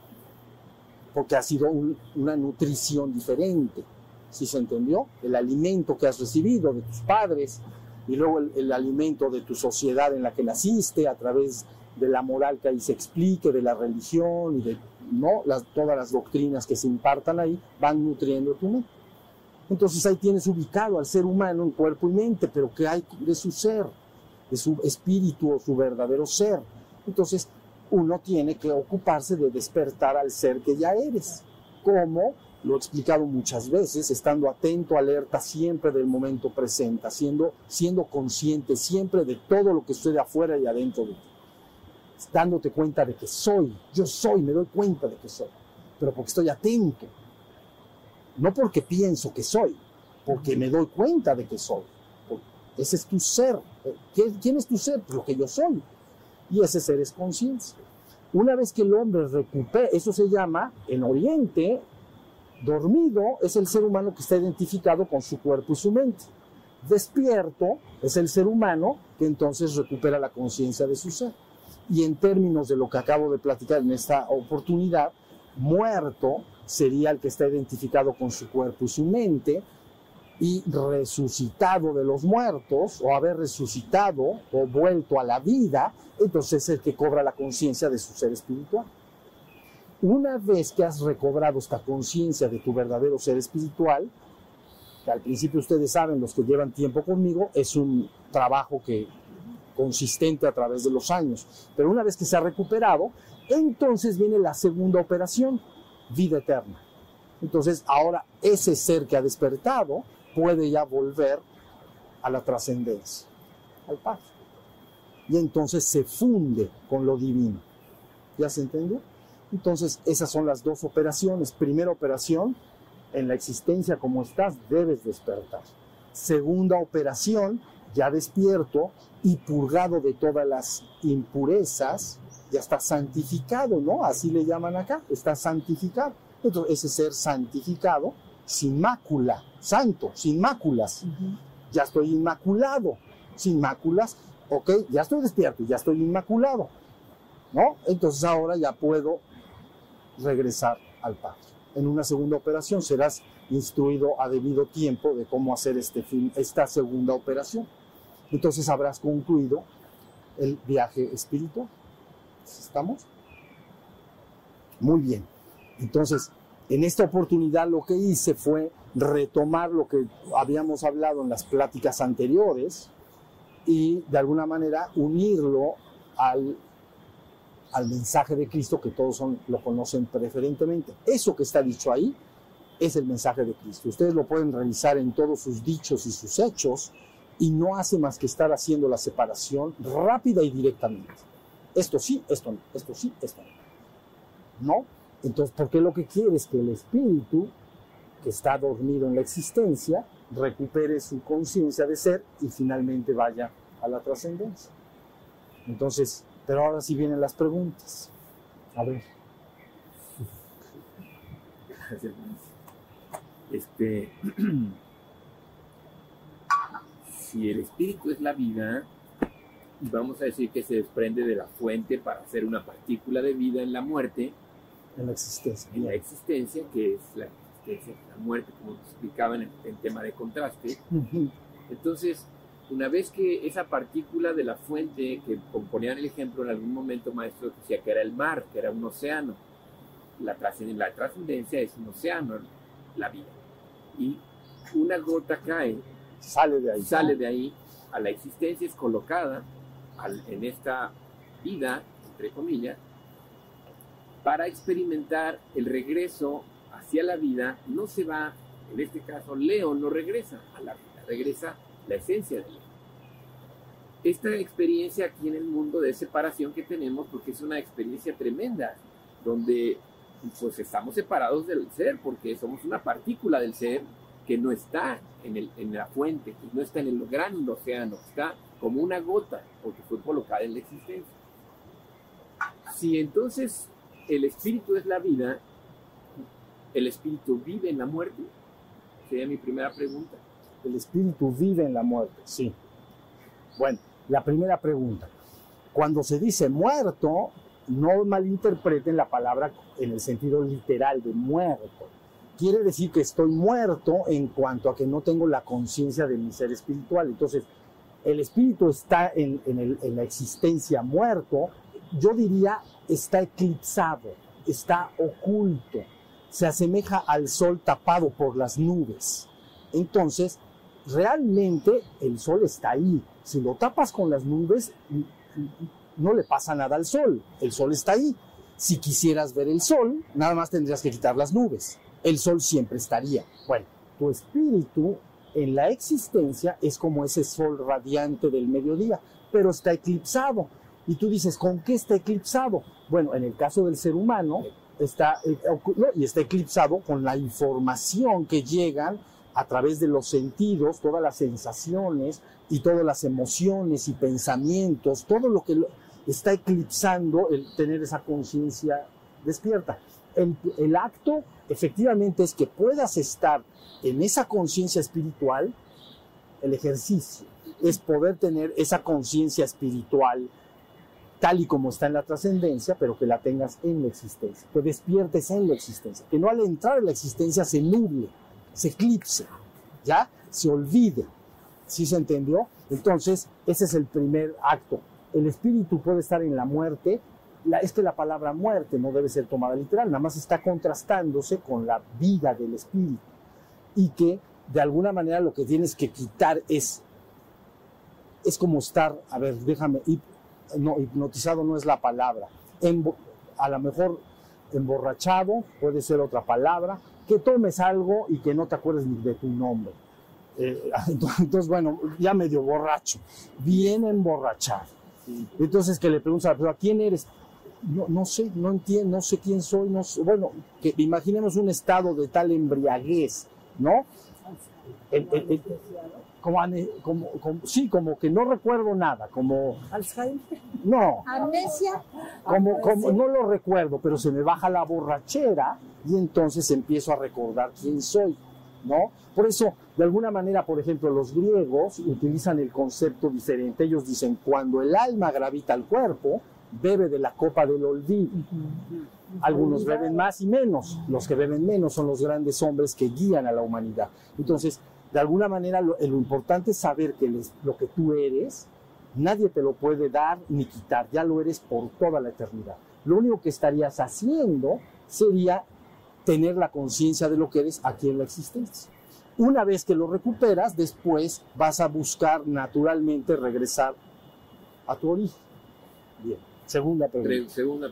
Speaker 1: Porque ha sido un- una nutrición diferente. ¿Sí se entendió? El alimento que has recibido de tus padres y luego el, alimento de tu sociedad en la que naciste a través de la moral que ahí se explique, de la religión y de ¿no? todas las doctrinas que se impartan ahí van nutriendo tu mente. Entonces ahí tienes ubicado al ser humano en cuerpo y mente, pero ¿qué hay de su ser? De su espíritu o su verdadero ser. Entonces uno tiene que ocuparse de despertar al ser que ya eres. Como lo he explicado muchas veces, estando atento, alerta siempre del momento presente, siendo, siendo consciente siempre de todo lo que sucede afuera y adentro de ti dándote cuenta de que soy, yo soy, me doy cuenta de que soy, pero porque estoy atento, no porque pienso que soy, porque me doy cuenta de que soy. Ese es tu ser. ¿Quién es tu ser? Lo que yo soy. Y ese ser es conciencia. Una vez que el hombre recupera, eso se llama, en Oriente, dormido es el ser humano que está identificado con su cuerpo y su mente. Despierto es el ser humano que entonces recupera la conciencia de su ser y en términos de lo que acabo de platicar en esta oportunidad, muerto sería el que está identificado con su cuerpo y su mente, y resucitado de los muertos, o haber resucitado o vuelto a la vida, entonces es el que cobra la conciencia de su ser espiritual. Una vez que has recobrado esta conciencia de tu verdadero ser espiritual, que al principio ustedes saben, los que llevan tiempo conmigo, es un trabajo que consistente a través de los años. Pero una vez que se ha recuperado, entonces viene la segunda operación, vida eterna. Entonces ahora ese ser que ha despertado puede ya volver a la trascendencia, al Padre. Y entonces se funde con lo divino. ¿Ya se entendió? Entonces esas son las dos operaciones. Primera operación, en la existencia como estás, debes despertar. Segunda operación, ya despierto y purgado de todas las impurezas, ya está santificado, ¿no? Así le llaman acá, está santificado. Entonces, ese ser santificado, sin mácula, santo, sin máculas. Ya estoy inmaculado, sin máculas, ok, ya estoy despierto, ya estoy inmaculado, ¿no? Entonces ahora ya puedo regresar al Padre. En una segunda operación serás instruido a debido tiempo de cómo hacer este fin, esta segunda operación. Entonces habrás concluido el viaje espiritual. ¿Estamos? Muy bien. Entonces, en esta oportunidad lo que hice fue retomar lo que habíamos hablado en las pláticas anteriores y de alguna manera unirlo al, al mensaje de Cristo que todos lo conocen preferentemente. Eso que está dicho ahí es el mensaje de Cristo. Ustedes lo pueden revisar en todos sus dichos y sus hechos y no hace más que estar haciendo la separación rápida y directamente. Esto sí, esto no, esto sí, esto no. ¿No? Entonces, porque lo que quiere es que el espíritu, que está dormido en la existencia, recupere su conciencia de ser y finalmente vaya a la trascendencia. Entonces, pero ahora sí vienen las preguntas. A ver.
Speaker 2: Este, si el espíritu es la vida, vamos a decir que se desprende de la fuente para hacer una partícula de vida en la muerte,
Speaker 1: En la existencia.
Speaker 2: en la existencia, que es la existencia, la muerte, como explicaba en el en tema de contraste. Entonces, una vez que esa partícula de la fuente, que ponían el ejemplo en algún momento, maestro decía que era el mar, que era un océano, la la trascendencia es un océano, la vida. Y una gota cae,
Speaker 1: Sale de ahí.
Speaker 2: sale de ahí a la existencia, es colocada al- en esta vida, entre comillas, para experimentar el regreso hacia la vida. No se va, en este caso, Leo no regresa a la vida, regresa la esencia de Leo. Esta experiencia aquí en el mundo de separación que tenemos, porque es una experiencia tremenda, donde pues estamos separados del ser, porque somos una partícula del ser que no está en, el, en la fuente, que no está en el gran océano, está como una gota, porque fue colocada en la existencia. Si entonces el espíritu es la vida, el espíritu vive en la muerte, sería mi primera pregunta.
Speaker 1: El espíritu vive en la muerte, sí. Bueno, la primera pregunta. Cuando se dice muerto, no malinterpreten la palabra en el sentido literal de muerto. Quiere decir que estoy muerto en cuanto a que no tengo la conciencia de mi ser espiritual. Entonces, el espíritu está en, en el- en la existencia muerto, yo diría está eclipsado, está oculto, se asemeja al sol tapado por las nubes. Entonces, realmente el sol está ahí. Si lo tapas con las nubes, n- n- no le pasa nada al sol. El sol está ahí. Si quisieras ver el sol, nada más tendrías que quitar las nubes. El sol siempre estaría. Bueno, tu espíritu en la existencia es como ese sol radiante del mediodía, pero está eclipsado. Y tú dices, ¿con qué está eclipsado? Bueno, en el caso del ser humano, está, y está eclipsado con la información que llegan a través de los sentidos, todas las sensaciones y todas las emociones y pensamientos, todo lo que está eclipsando el tener esa conciencia despierta. El, el acto efectivamente es que puedas estar en esa conciencia espiritual, el ejercicio es poder tener esa conciencia espiritual tal y como está en la trascendencia, pero que la tengas en la existencia, que despiertes en la existencia, que no al entrar en la existencia se nuble, se eclipse, ya se olvide. ¿Sí se entendió? Entonces, ese es el primer acto. El espíritu puede estar en la muerte. La- es que la palabra muerte no debe ser tomada literal, nada más está contrastándose con la vida del espíritu. Y que de alguna manera lo que tienes que quitar es, es como estar, a ver, déjame, hip- no, hipnotizado no es la palabra. A lo mejor emborrachado puede ser otra palabra, que tomes algo y que no te acuerdes ni de tu nombre. Eh, entonces, bueno, ya medio borracho, bien emborrachado. Entonces que le preguntas a persona, ¿quién eres? No, no sé, no entiendo, no sé quién soy, no. Bueno, que imaginemos un estado de tal embriaguez, ¿no? El- el- el- como, como- sí, como que no recuerdo nada, como,
Speaker 3: Alzheimer.
Speaker 1: no,
Speaker 3: Amnesia.
Speaker 1: como, como no lo recuerdo, pero se me baja la borrachera y entonces empiezo a recordar quién soy, ¿no? Por eso, de alguna manera, por ejemplo, los griegos utilizan el concepto diferente. Ellos dicen, cuando el alma gravita al cuerpo, bebe de la copa del olvido. Algunos beben más y menos. Los que beben menos son los grandes hombres que guían a la humanidad. Entonces, de alguna manera, lo, lo importante es saber que les- lo que tú eres, nadie te lo puede dar ni quitar. Ya lo eres por toda la eternidad. Lo único que estarías haciendo sería tener la conciencia de lo que eres aquí en la existencia. Una vez que lo recuperas, después vas a buscar naturalmente regresar a tu origen. Bien. Segunda
Speaker 2: Pre-
Speaker 1: pregunta.
Speaker 2: segunda,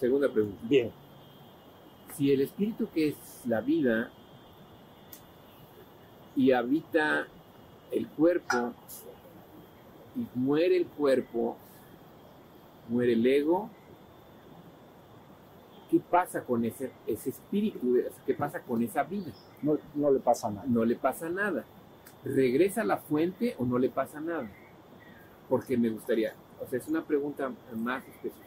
Speaker 2: segunda pregunta.
Speaker 1: Bien.
Speaker 2: Si el espíritu que es la vida y habita el cuerpo y muere el cuerpo, muere el ego, ¿qué pasa con ese, ese espíritu? ¿Qué pasa con esa vida?
Speaker 1: No, no le pasa nada.
Speaker 2: no le pasa nada. ¿Regresa a la fuente o no le pasa nada? Porque me gustaría, o sea, es una pregunta más específica.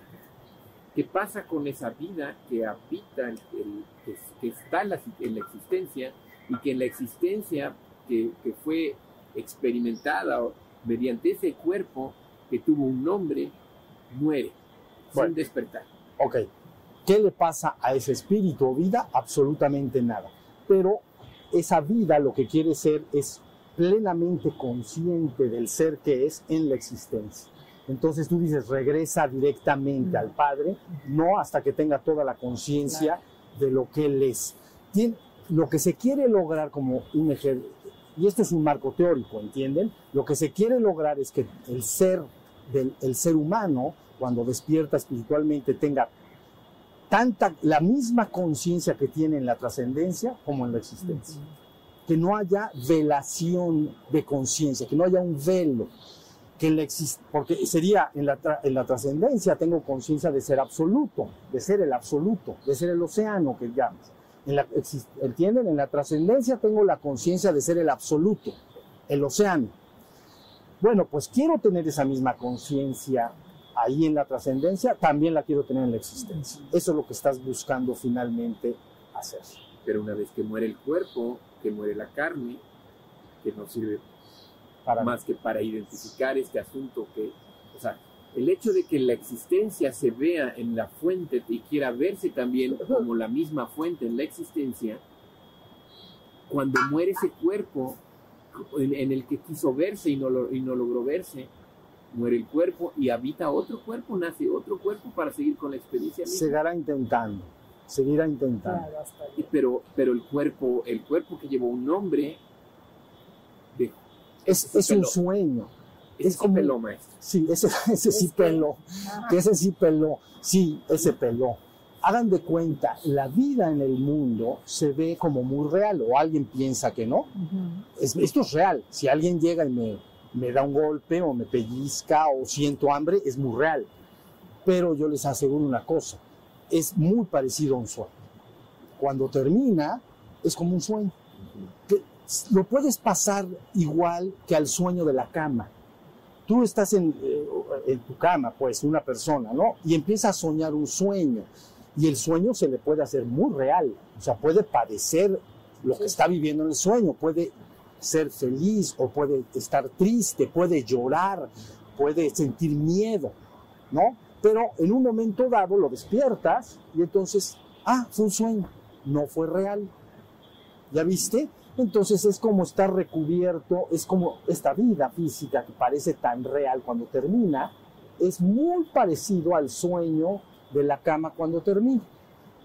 Speaker 2: ¿Qué pasa con esa vida que habita, el- el- que, que está la, en la existencia y que en la existencia que, que fue experimentada mediante ese cuerpo que tuvo un nombre, muere
Speaker 1: Bueno.
Speaker 2: sin despertar?
Speaker 1: Ok. ¿Qué le pasa a ese espíritu o vida? Absolutamente nada. Pero esa vida lo que quiere ser es plenamente consciente del ser que es en la existencia. Entonces tú dices, regresa directamente al Padre, no hasta que tenga toda la conciencia de lo que Él es. Tien- lo que se quiere lograr como un ejemplo, y este es un marco teórico, ¿entienden? Lo que se quiere lograr es que el ser del el ser humano, cuando despierta espiritualmente, tenga tanta, la misma conciencia que tiene en la trascendencia como en la existencia. Que no haya velación de conciencia, que no haya un velo. Que en la porque sería en la, en la trascendencia tengo conciencia de ser absoluto, de ser el absoluto, de ser el océano que llamas. En la, exis- ¿Entienden? En la trascendencia tengo la conciencia de ser el absoluto, el océano. Bueno, pues quiero tener esa misma conciencia ahí en la trascendencia, también la quiero tener en la existencia. Eso es lo que estás buscando finalmente hacer.
Speaker 2: Pero una vez que muere el cuerpo, que muere la carne, que no sirve
Speaker 1: Para
Speaker 2: más que para identificar este asunto que, o sea, el hecho de que la existencia se vea en la fuente y quiera verse también como la misma fuente en la existencia, cuando muere ese cuerpo en, en el que quiso verse y no, lo- y no logró verse, muere el cuerpo y habita otro cuerpo, nace otro cuerpo para seguir con la experiencia misma.
Speaker 1: seguirá intentando, seguirá intentando.
Speaker 3: Claro,
Speaker 2: Pero, pero el cuerpo, el cuerpo que llevó un nombre, de,
Speaker 1: Es, es un sueño.
Speaker 2: Ese
Speaker 1: Es
Speaker 2: sí
Speaker 1: como-
Speaker 2: peló, maestro.
Speaker 1: Sí, ese, ese sí
Speaker 3: Es que-
Speaker 1: peló. Ese sí peló, sí, ese peló. Hagan de cuenta, la vida en el mundo se ve como muy real, o alguien piensa que no. Es- esto es real. Si alguien llega y me, me da un golpe, o me pellizca, o siento hambre, es muy real. Pero yo les aseguro una cosa, es muy parecido a un sueño. Cuando termina, es como un sueño. Que lo puedes pasar igual que al sueño de la cama. Tú estás en, eh, en tu cama, pues, una persona, ¿no? Y empieza a soñar un sueño. Y el sueño se le puede hacer muy real. O sea, puede padecer lo que está viviendo en el sueño. Puede ser feliz o puede estar triste, puede llorar, puede sentir miedo, ¿no? Pero en un momento dado lo despiertas y entonces, ah, fue un sueño, no fue real. ¿Ya viste? Entonces es como estar recubierto, es como esta vida física que parece tan real cuando termina, es muy parecido al sueño de la cama cuando termina.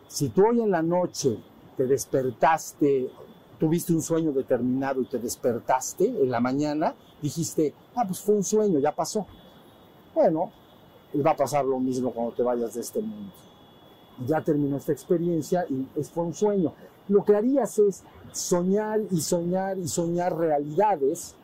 Speaker 1: Si tú hoy en la noche te despertaste, tuviste un sueño determinado y te despertaste en la mañana, dijiste, ah, pues fue un sueño, ya pasó. Bueno, va a pasar lo mismo cuando te vayas de este mundo. Ya terminó esta experiencia y fue un sueño. Lo que harías es soñar y soñar y soñar realidades,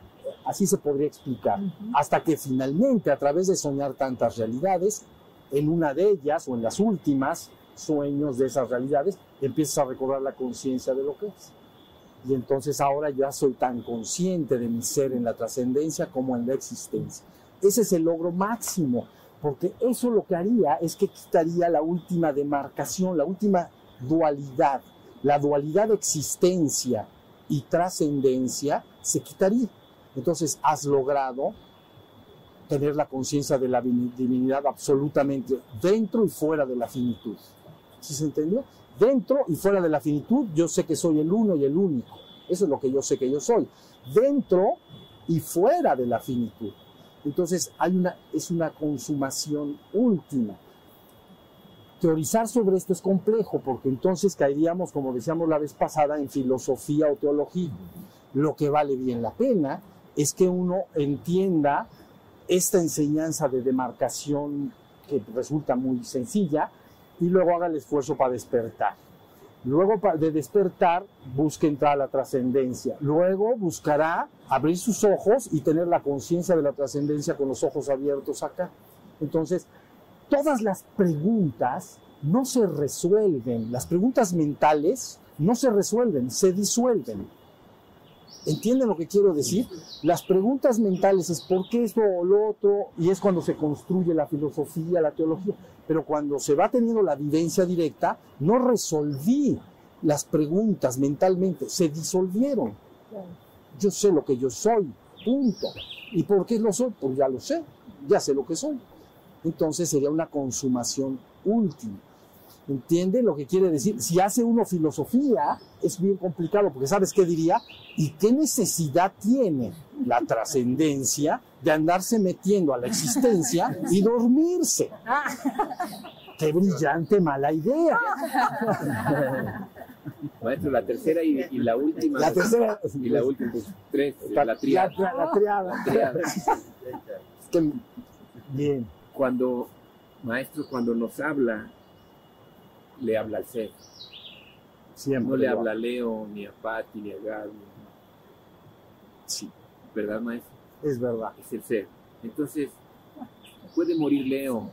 Speaker 1: así se podría explicar, hasta que finalmente a través de soñar tantas realidades, en una de ellas o en las últimas sueños de esas realidades, empiezas a recobrar la conciencia de lo que es. Y entonces ahora ya soy tan consciente de mi ser en la trascendencia como en la existencia. Ese es el logro máximo, porque eso lo que haría es que quitaría la última demarcación, la última dualidad. La dualidad de existencia y trascendencia se quitaría. Entonces has logrado tener la conciencia de la divin- divinidad absolutamente dentro y fuera de la finitud. ¿Sí se entendió? Dentro y fuera de la finitud, yo sé que soy el uno y el único. Eso es lo que yo sé que yo soy. Dentro y fuera de la finitud. Entonces hay una, es una consumación última. Teorizar sobre esto es complejo porque entonces caeríamos, como decíamos la vez pasada, en filosofía o teología. Lo que vale bien la pena es que uno entienda esta enseñanza de demarcación que resulta muy sencilla y luego haga el esfuerzo para despertar. Luego de despertar, busque entrar a la trascendencia. Luego buscará abrir sus ojos y tener la conciencia de la trascendencia con los ojos abiertos acá. Entonces, todas las preguntas no se resuelven. Las preguntas mentales no se resuelven, se disuelven. ¿Entienden lo que quiero decir? Las preguntas mentales es por qué esto o lo otro, y es cuando se construye la filosofía, la teología. Pero cuando se va teniendo la vivencia directa, no resolví las preguntas mentalmente, se disolvieron. Yo sé lo que yo soy, punto. ¿Y por qué lo soy? Pues ya lo sé, ya sé lo que soy. Entonces sería una consumación última. ¿Entiende lo que quiere decir? Si hace uno filosofía, es bien complicado, porque ¿sabes qué diría? ¿Y qué necesidad tiene la trascendencia de andarse metiendo a la existencia y dormirse? ¡Qué brillante mala idea!
Speaker 2: Maestro, la tercera y, y la última.
Speaker 1: La tercera...
Speaker 2: Y la última, pues, tres,
Speaker 1: La,
Speaker 2: la triada.
Speaker 1: la- la triada.
Speaker 2: La triada.
Speaker 1: Bien.
Speaker 2: Cuando, maestro, cuando nos habla, le habla al ser.
Speaker 1: Siempre.
Speaker 2: No le habla a Leo, ni a Patti, ni a Gaby.
Speaker 1: Sí,
Speaker 2: ¿Verdad, maestro?
Speaker 1: es verdad.
Speaker 2: Es el ser. Entonces, puede morir Leo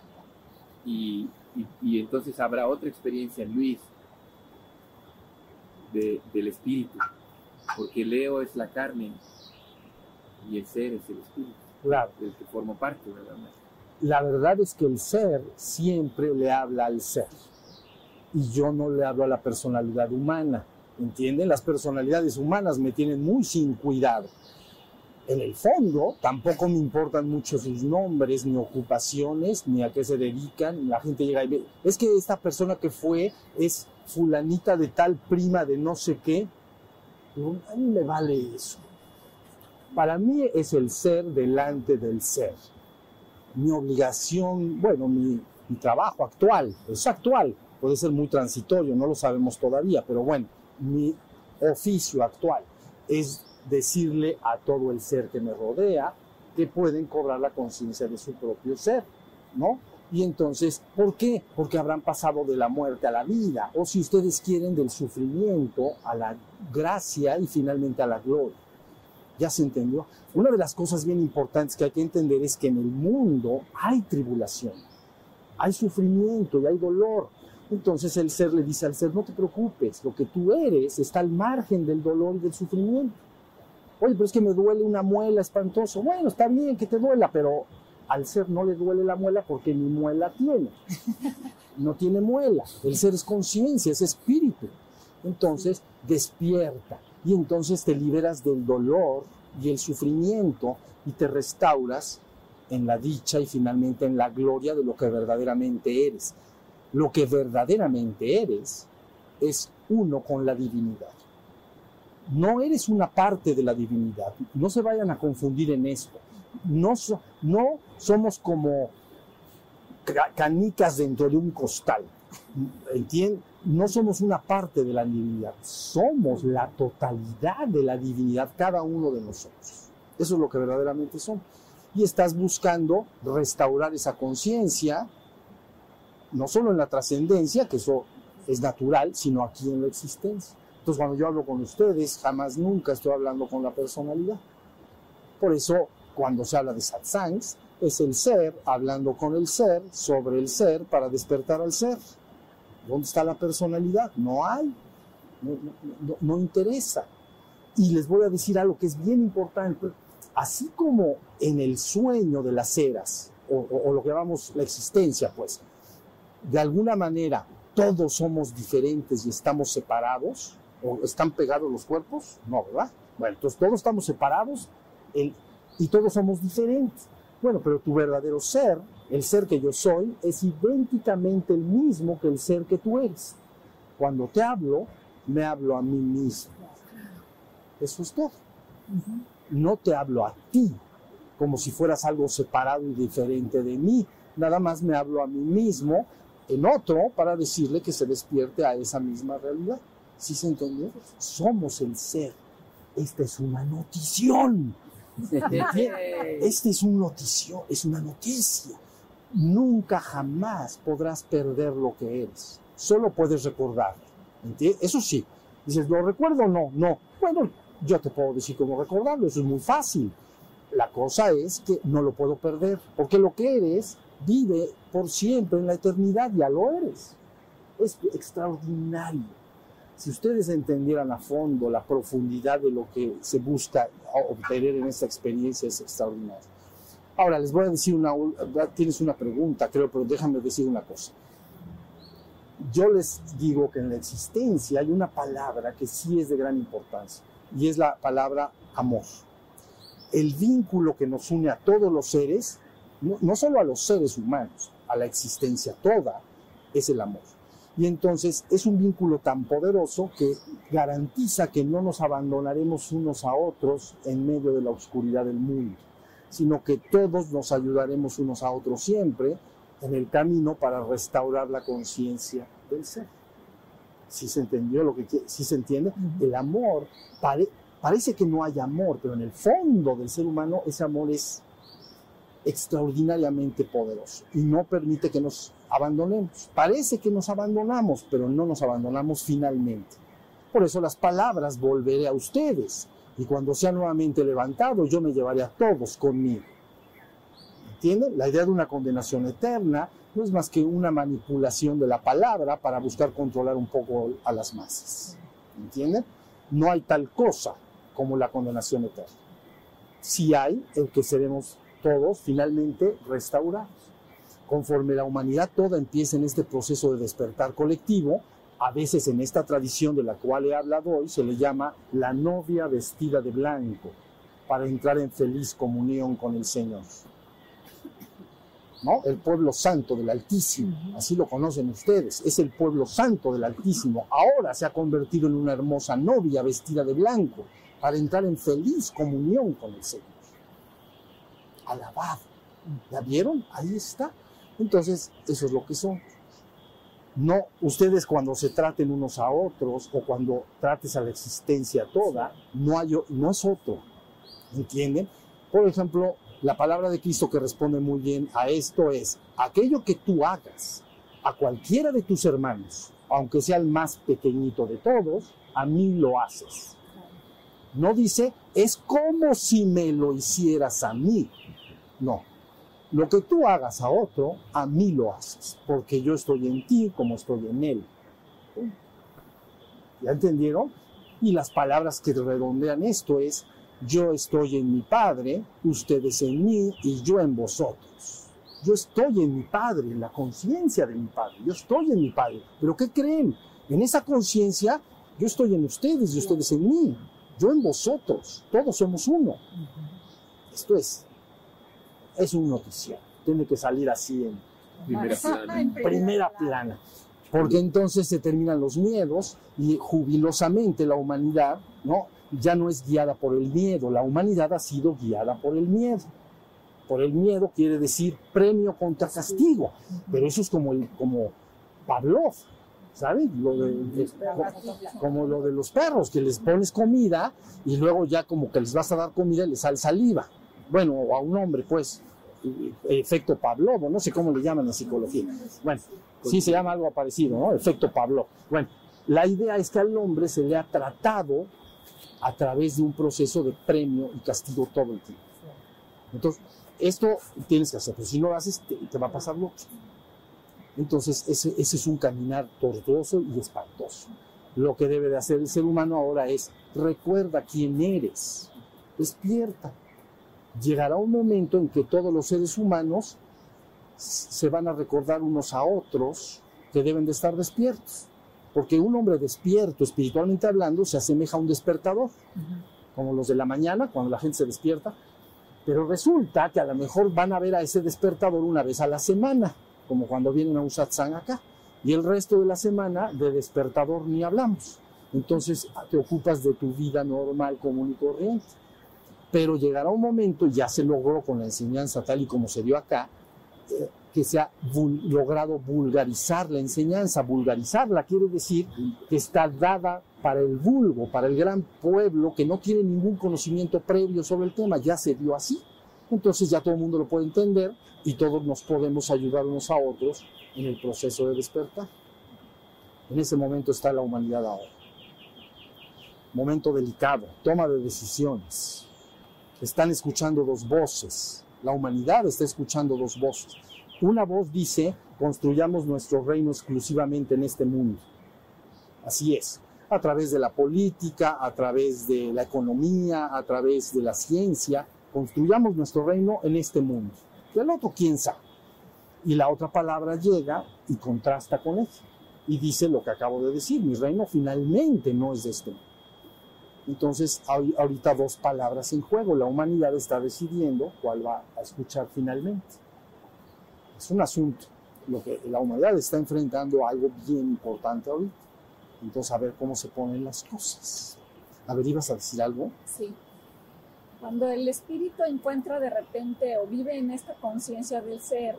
Speaker 2: y, y- y entonces habrá otra experiencia en Luis de- del espíritu. Porque Leo es la carne y el ser es el espíritu,
Speaker 1: Claro.
Speaker 2: del que forma parte, ¿verdad, maestro?
Speaker 1: La verdad es que el ser siempre le habla al ser. Y yo no le hablo a la personalidad humana. ¿entienden? Las personalidades humanas me tienen muy sin cuidado. En el fondo, tampoco me importan mucho sus nombres, ni ocupaciones, ni a qué se dedican. La gente llega y ve, es que esta persona que fue es fulanita de tal prima de no sé qué. A mí me vale eso. Para mí es el ser delante del ser. Mi obligación, bueno, mi, trabajo actual, es actual, puede ser muy transitorio, no lo sabemos todavía, pero bueno, mi oficio actual es decirle a todo el ser que me rodea que pueden cobrar la conciencia de su propio ser, ¿no? Y entonces, ¿por qué? Porque habrán pasado de la muerte a la vida, o si ustedes quieren, del sufrimiento a la gracia y finalmente a la gloria. ¿Ya se entendió? Una de las cosas bien importantes que hay que entender es que en el mundo hay tribulación, hay sufrimiento y hay dolor. Entonces el ser le dice al ser, no te preocupes, lo que tú eres está al margen del dolor y del sufrimiento. Oye, pero es que me duele una muela espantoso. Bueno, está bien que te duela, pero al ser no le duele la muela porque ni muela tiene. No tiene muela. El ser es conciencia, es espíritu. Entonces despierta y entonces te liberas del dolor y el sufrimiento y te restauras en la dicha y finalmente en la gloria de lo que verdaderamente eres. Lo que verdaderamente eres es uno con la divinidad. No eres una parte de la divinidad. No se vayan a confundir en esto. No, no somos como ca- canicas dentro de un costal. ¿Entienden? No somos una parte de la divinidad. Somos la totalidad de la divinidad, cada uno de nosotros. Eso es lo que verdaderamente somos. Y estás buscando restaurar esa conciencia, no solo en la trascendencia, que eso es natural, sino aquí en la existencia. Entonces, cuando yo hablo con ustedes, jamás nunca estoy hablando con la personalidad. Por eso, cuando se habla de satsangs, es el ser hablando con el ser sobre el ser para despertar al ser. ¿Dónde está la personalidad? No hay. No, interesa. Y les voy a decir algo que es bien importante. Así como en el sueño de las eras, o, lo que llamamos la existencia, pues, de alguna manera todos somos diferentes y estamos separados, o están pegados los cuerpos, no, ¿verdad? Bueno, entonces todos estamos separados y todos somos diferentes. Bueno, pero tu verdadero ser, el ser que yo soy, es idénticamente el mismo que el ser que tú eres. Cuando te hablo, me hablo a mí mismo. Eso es todo. No te hablo a ti como si fueras algo separado y diferente de mí. Nada más me hablo a mí mismo en otro para decirle que se despierte a esa misma realidad. ¿Sí se entendió? Somos el ser. Esta es una notición. Esta es un noticio, es una noticia. Nunca jamás podrás perder lo que eres. Solo puedes recordarlo. ¿Entiendes? Eso sí. Dices, ¿lo recuerdo o no? No. Bueno, yo te puedo decir cómo recordarlo. Eso es muy fácil. La cosa es que no lo puedo perder. Porque lo que eres vive por siempre en la eternidad. Ya lo eres. Es extraordinario. Si ustedes entendieran a fondo la profundidad de lo que se busca obtener en esta experiencia, es extraordinario. Ahora, les voy a decir una... Tienes una pregunta, creo, pero déjame decir una cosa. Yo les digo que en la existencia hay una palabra que sí es de gran importancia, y es la palabra amor. El vínculo que nos une a todos los seres, no, no solo a los seres humanos, a la existencia toda, es el amor. Y entonces es un vínculo tan poderoso que garantiza que no nos abandonaremos unos a otros en medio de la oscuridad del mundo, sino que todos nos ayudaremos unos a otros siempre en el camino para restaurar la conciencia del ser. ¿Sí se entendió lo que sí se entiende? El amor, pare, parece que no hay amor, pero en el fondo del ser humano ese amor es extraordinariamente poderoso y no permite que nos abandonemos. Parece que nos abandonamos, pero no nos abandonamos finalmente. Por eso las palabras volveré a ustedes y cuando sea nuevamente levantado yo me llevaré a todos conmigo. ¿Entienden? La idea de una condenación eterna no es más que una manipulación de la palabra para buscar controlar un poco a las masas. ¿Entienden? No hay tal cosa como la condenación eterna. Si hay el que seremos todos finalmente restaurados. Conforme la humanidad toda empiece en este proceso de despertar colectivo, a veces en esta tradición de la cual he hablado hoy se le llama la novia vestida de blanco para entrar en feliz comunión con el Señor. ¿No? El pueblo santo del Altísimo, así lo conocen ustedes, es el pueblo santo del Altísimo. Ahora se ha convertido en una hermosa novia vestida de blanco para entrar en feliz comunión con el Señor. Alabado. ¿Ya vieron? Ahí está. Entonces, eso es lo que son. No, ustedes cuando se traten unos a otros o cuando trates a la existencia toda, no, hay, no es otro. ¿Entienden? Por ejemplo, la palabra de Cristo que responde muy bien a esto es, aquello que tú hagas a cualquiera de tus hermanos, aunque sea el más pequeñito de todos, a mí lo haces. No dice, es como si me lo hicieras a mí. No, lo que tú hagas a otro, a mí lo haces, porque yo estoy en ti como estoy en él. ¿Ya entendieron? Y las palabras que redondean esto es, yo estoy en mi Padre, ustedes en mí y yo en vosotros. Yo estoy en mi Padre, en la conciencia de mi Padre, yo estoy en mi Padre. Pero ¿qué creen? En esa conciencia, yo estoy en ustedes y ustedes en mí, yo en vosotros, todos somos uno. Esto es, es un noticiero, tiene que salir así en
Speaker 2: Primera plana.
Speaker 1: primera plana, porque entonces se terminan los miedos y jubilosamente la humanidad, ¿no? ya no es guiada por el miedo, la humanidad ha sido guiada por el miedo. Por el miedo quiere decir premio contra castigo, pero eso es como, el, como Pavlov, ¿saben? Lo de- de- como lo de los perros, que les pones comida y luego ya como que les vas a dar comida y les sale saliva. Bueno, a un hombre, pues, efecto Pavlov, no sé cómo le llaman en psicología. Bueno, sí se llama algo parecido, ¿no? Efecto Pavlov. Bueno, la idea es que al hombre se le ha tratado a través de un proceso de premio y castigo todo el tiempo. Entonces, esto tienes que hacer, pero si no lo haces, te, te va a pasar lo otro. Entonces, ese, ese es un caminar tortuoso y espantoso. Lo que debe de hacer el ser humano ahora es, recuerda quién eres, despierta. Llegará un momento en que todos los seres humanos se van a recordar unos a otros que deben de estar despiertos. Porque un hombre despierto, espiritualmente hablando, se asemeja a un despertador, como los de la mañana, cuando la gente se despierta. Pero resulta que a lo mejor van a ver a ese despertador una vez a la semana, como cuando vienen a un satsang acá. Y el resto de la semana de despertador ni hablamos. Entonces te ocupas de tu vida normal, común y corriente. Pero llegará un momento, ya se logró con la enseñanza tal y como se dio acá, eh, que se ha logrado vulgarizar la enseñanza. Vulgarizarla quiere decir que está dada para el vulgo, para el gran pueblo que no tiene ningún conocimiento previo sobre el tema. Ya se dio así. Entonces ya todo el mundo lo puede entender y todos nos podemos ayudar unos a otros en el proceso de despertar. En ese momento está la humanidad ahora. Momento delicado, toma de decisiones. Están escuchando dos voces. La humanidad está escuchando dos voces. Una voz dice, construyamos nuestro reino exclusivamente en este mundo. Así es, a través de la política, a través de la economía, a través de la ciencia, construyamos nuestro reino en este mundo. Y el otro, quién sabe. Y la otra palabra llega y contrasta con eso. Y dice lo que acabo de decir, mi reino finalmente no es de este mundo. Entonces, hay ahorita dos palabras en juego. La humanidad está decidiendo cuál va a escuchar finalmente. Es un asunto. Lo que la humanidad está enfrentando algo bien importante ahorita. Entonces, a ver cómo se ponen las cosas. A ver, ¿ibas a decir algo?
Speaker 3: Sí. Cuando el espíritu encuentra de repente o vive en esta conciencia del ser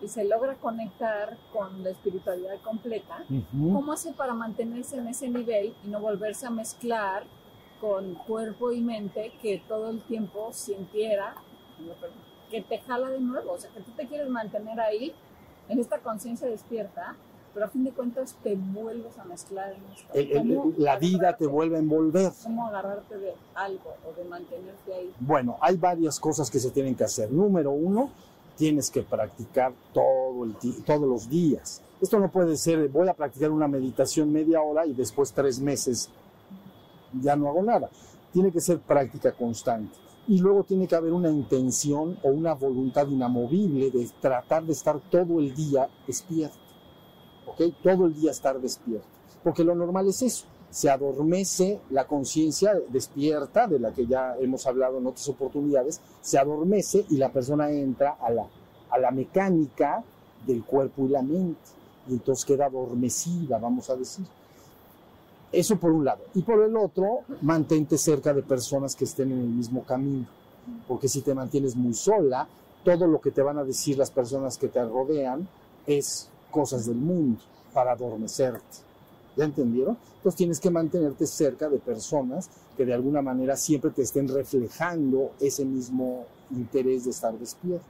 Speaker 3: y se logra conectar con la espiritualidad completa. ¿cómo hace para mantenerse en ese nivel y no volverse a mezclar con cuerpo y mente que todo el tiempo sintiera que te jala de nuevo? O sea, que tú te quieres mantener ahí, en esta conciencia despierta, pero a fin de cuentas te vuelves a mezclar en esto.
Speaker 1: El- el-
Speaker 3: ¿Cómo
Speaker 1: la vida te vuelve a envolver.
Speaker 3: cómo agarrarte de algo o de mantenerte ahí.
Speaker 1: Bueno, hay varias cosas que se tienen que hacer. Número uno, tienes que practicar todo el todos los días. Esto no puede ser, voy a practicar una meditación media hora y después tres meses ya no hago nada. Tiene que ser práctica constante. Y luego tiene que haber una intención o una voluntad inamovible de tratar de estar todo el día despierto. ¿Ok? Todo el día estar despierto. Porque lo normal es eso, se adormece la conciencia despierta, de la que ya hemos hablado en otras oportunidades, se adormece y la persona entra a la, a la mecánica del cuerpo y la mente. Y entonces queda adormecida, vamos a decir. Eso por un lado. Y por el otro, mantente cerca de personas que estén en el mismo camino. Porque si te mantienes muy sola, todo lo que te van a decir las personas que te rodean es cosas del mundo para adormecerte. ¿Ya entendieron? Entonces tienes que mantenerte cerca de personas que de alguna manera siempre te estén reflejando ese mismo interés de estar despierto.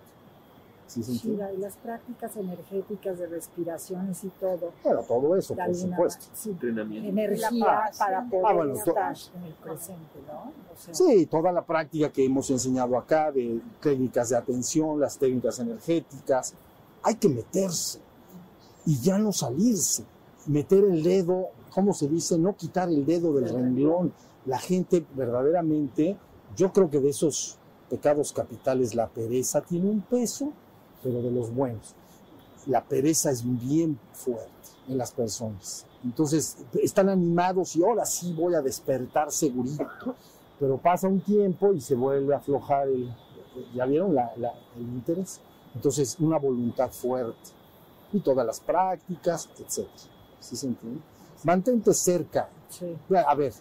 Speaker 1: ¿Sí?
Speaker 4: Shira, y las prácticas energéticas de respiraciones y todo.
Speaker 1: Bueno, todo eso, por
Speaker 4: alguna
Speaker 1: supuesto.
Speaker 4: sí,
Speaker 2: Entrenamiento.
Speaker 4: energía para poder
Speaker 1: Ah, bueno, to-
Speaker 4: estar en el presente, ¿no? O sea,
Speaker 1: Sí, toda la práctica que hemos enseñado acá de técnicas de atención, las técnicas energéticas, hay que meterse y ya no salirse. Meter el dedo, ¿cómo se dice? No quitar el dedo del renglón. La gente verdaderamente, yo creo que de esos pecados capitales la pereza tiene un peso, pero de los buenos. La pereza es bien fuerte en las personas. Entonces, están animados y ahora sí voy a despertar segurito pero pasa un tiempo y se vuelve a aflojar el, ya vieron la- la- el interés. Entonces, una voluntad fuerte y todas las prácticas, etc. ¿Sí se entiende? Mantente cerca.
Speaker 4: sí.
Speaker 1: A ver,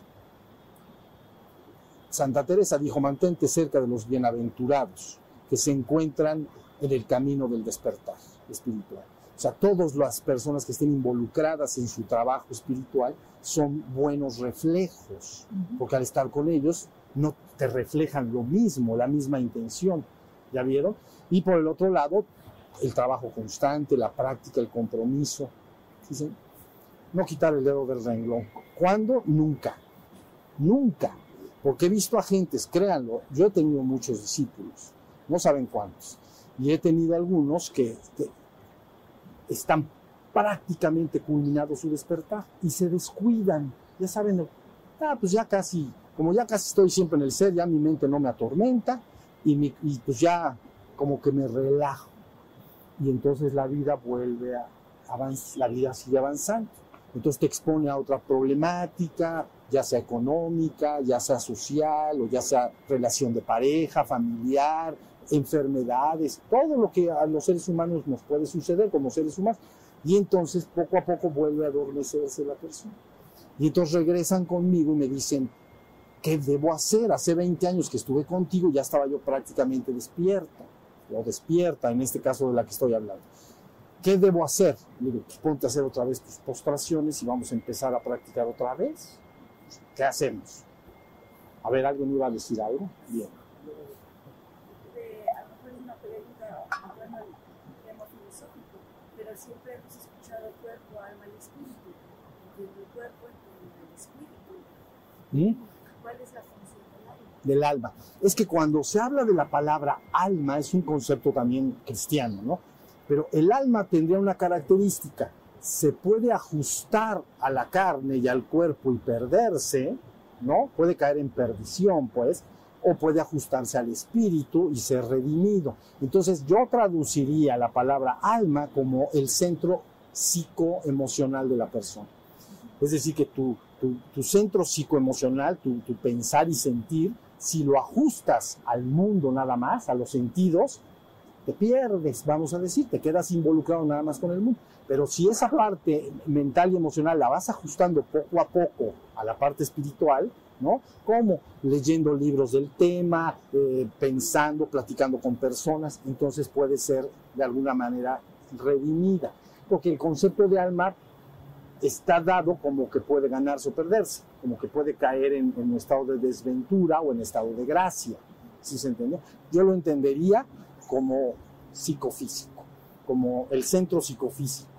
Speaker 1: Santa Teresa dijo, mantente cerca de los bienaventurados que se encuentran en el camino del despertar espiritual. O sea, todas las personas que estén involucradas en su trabajo espiritual son buenos reflejos, porque al estar con ellos no te reflejan lo mismo, la misma intención. ¿Ya vieron? Y por el otro lado, el trabajo constante, la práctica, el compromiso. ¿Sí No quitar el dedo del renglón. ¿Cuándo? Nunca. Nunca. Porque he visto a gentes, créanlo, yo he tenido muchos discípulos, no saben cuántos, y he tenido algunos que, que están prácticamente culminado su despertar y se descuidan. Ya saben, ah, pues ya casi, como ya casi estoy siempre en el ser, ya mi mente no me atormenta y, mi- y pues ya como que me relajo. Y entonces la vida vuelve a avanzar, la vida sigue avanzando. Entonces te expone a otra problemática, ya sea económica, ya sea social, o ya sea relación de pareja, familiar, enfermedades, todo lo que a los seres humanos nos puede suceder como seres humanos. Y entonces poco a poco vuelve a adormecerse la persona. Y entonces regresan conmigo y me dicen, ¿qué debo hacer? Hace 20 años que estuve contigo, ya estaba yo prácticamente despierta, o despierta, en este caso de la que estoy hablando. ¿Qué debo hacer? Le digo, pues ponte a hacer otra vez tus postraciones y vamos a empezar a practicar otra vez. ¿Qué hacemos? A ver, ¿alguien iba a decir algo? Bien.
Speaker 5: de, a lo mejor es una pregunta hablando del tema filosófico, pero siempre hemos escuchado cuerpo, alma y espíritu. Entiendo el cuerpo, entiendo el espíritu.
Speaker 1: ¿Mm?
Speaker 5: ¿Cuál es la función del alma?
Speaker 1: del alma. Es que cuando se habla de la palabra alma es un concepto también cristiano, ¿no? Pero el alma tendría una característica, se puede ajustar a la carne y al cuerpo y perderse, ¿no? Puede caer en perdición, pues, o puede ajustarse al espíritu y ser redimido. Entonces yo traduciría la palabra alma como el centro psicoemocional de la persona. Es decir, que tu, tu, tu centro psicoemocional, tu, tu pensar y sentir, si lo ajustas al mundo nada más, a los sentidos, te pierdes, vamos a decir, te quedas involucrado nada más con el mundo. Pero si esa parte mental y emocional la vas ajustando poco a poco a la parte espiritual, ¿no? Como leyendo libros del tema, eh, pensando, platicando con personas, entonces puede ser de alguna manera redimida. Porque el concepto de alma está dado como que puede ganarse o perderse, como que puede caer en, en un estado de desventura o en estado de gracia. ¿Sí se entendió? Yo lo entendería como psicofísico, como el centro psicofísico.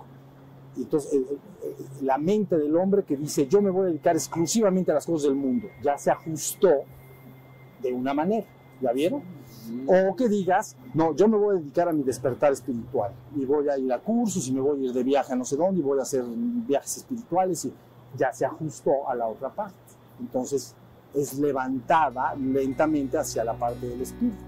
Speaker 1: Y entonces, eh, eh, la mente del hombre que dice, yo me voy a dedicar exclusivamente a las cosas del mundo, ya se ajustó de una manera. ¿Ya vieron? O que digas, no, yo me voy a dedicar a mi despertar espiritual y voy a ir a cursos y me voy a ir de viaje a no sé dónde y voy a hacer viajes espirituales y ya se ajustó a la otra parte. Entonces es levantada lentamente hacia la parte del espíritu.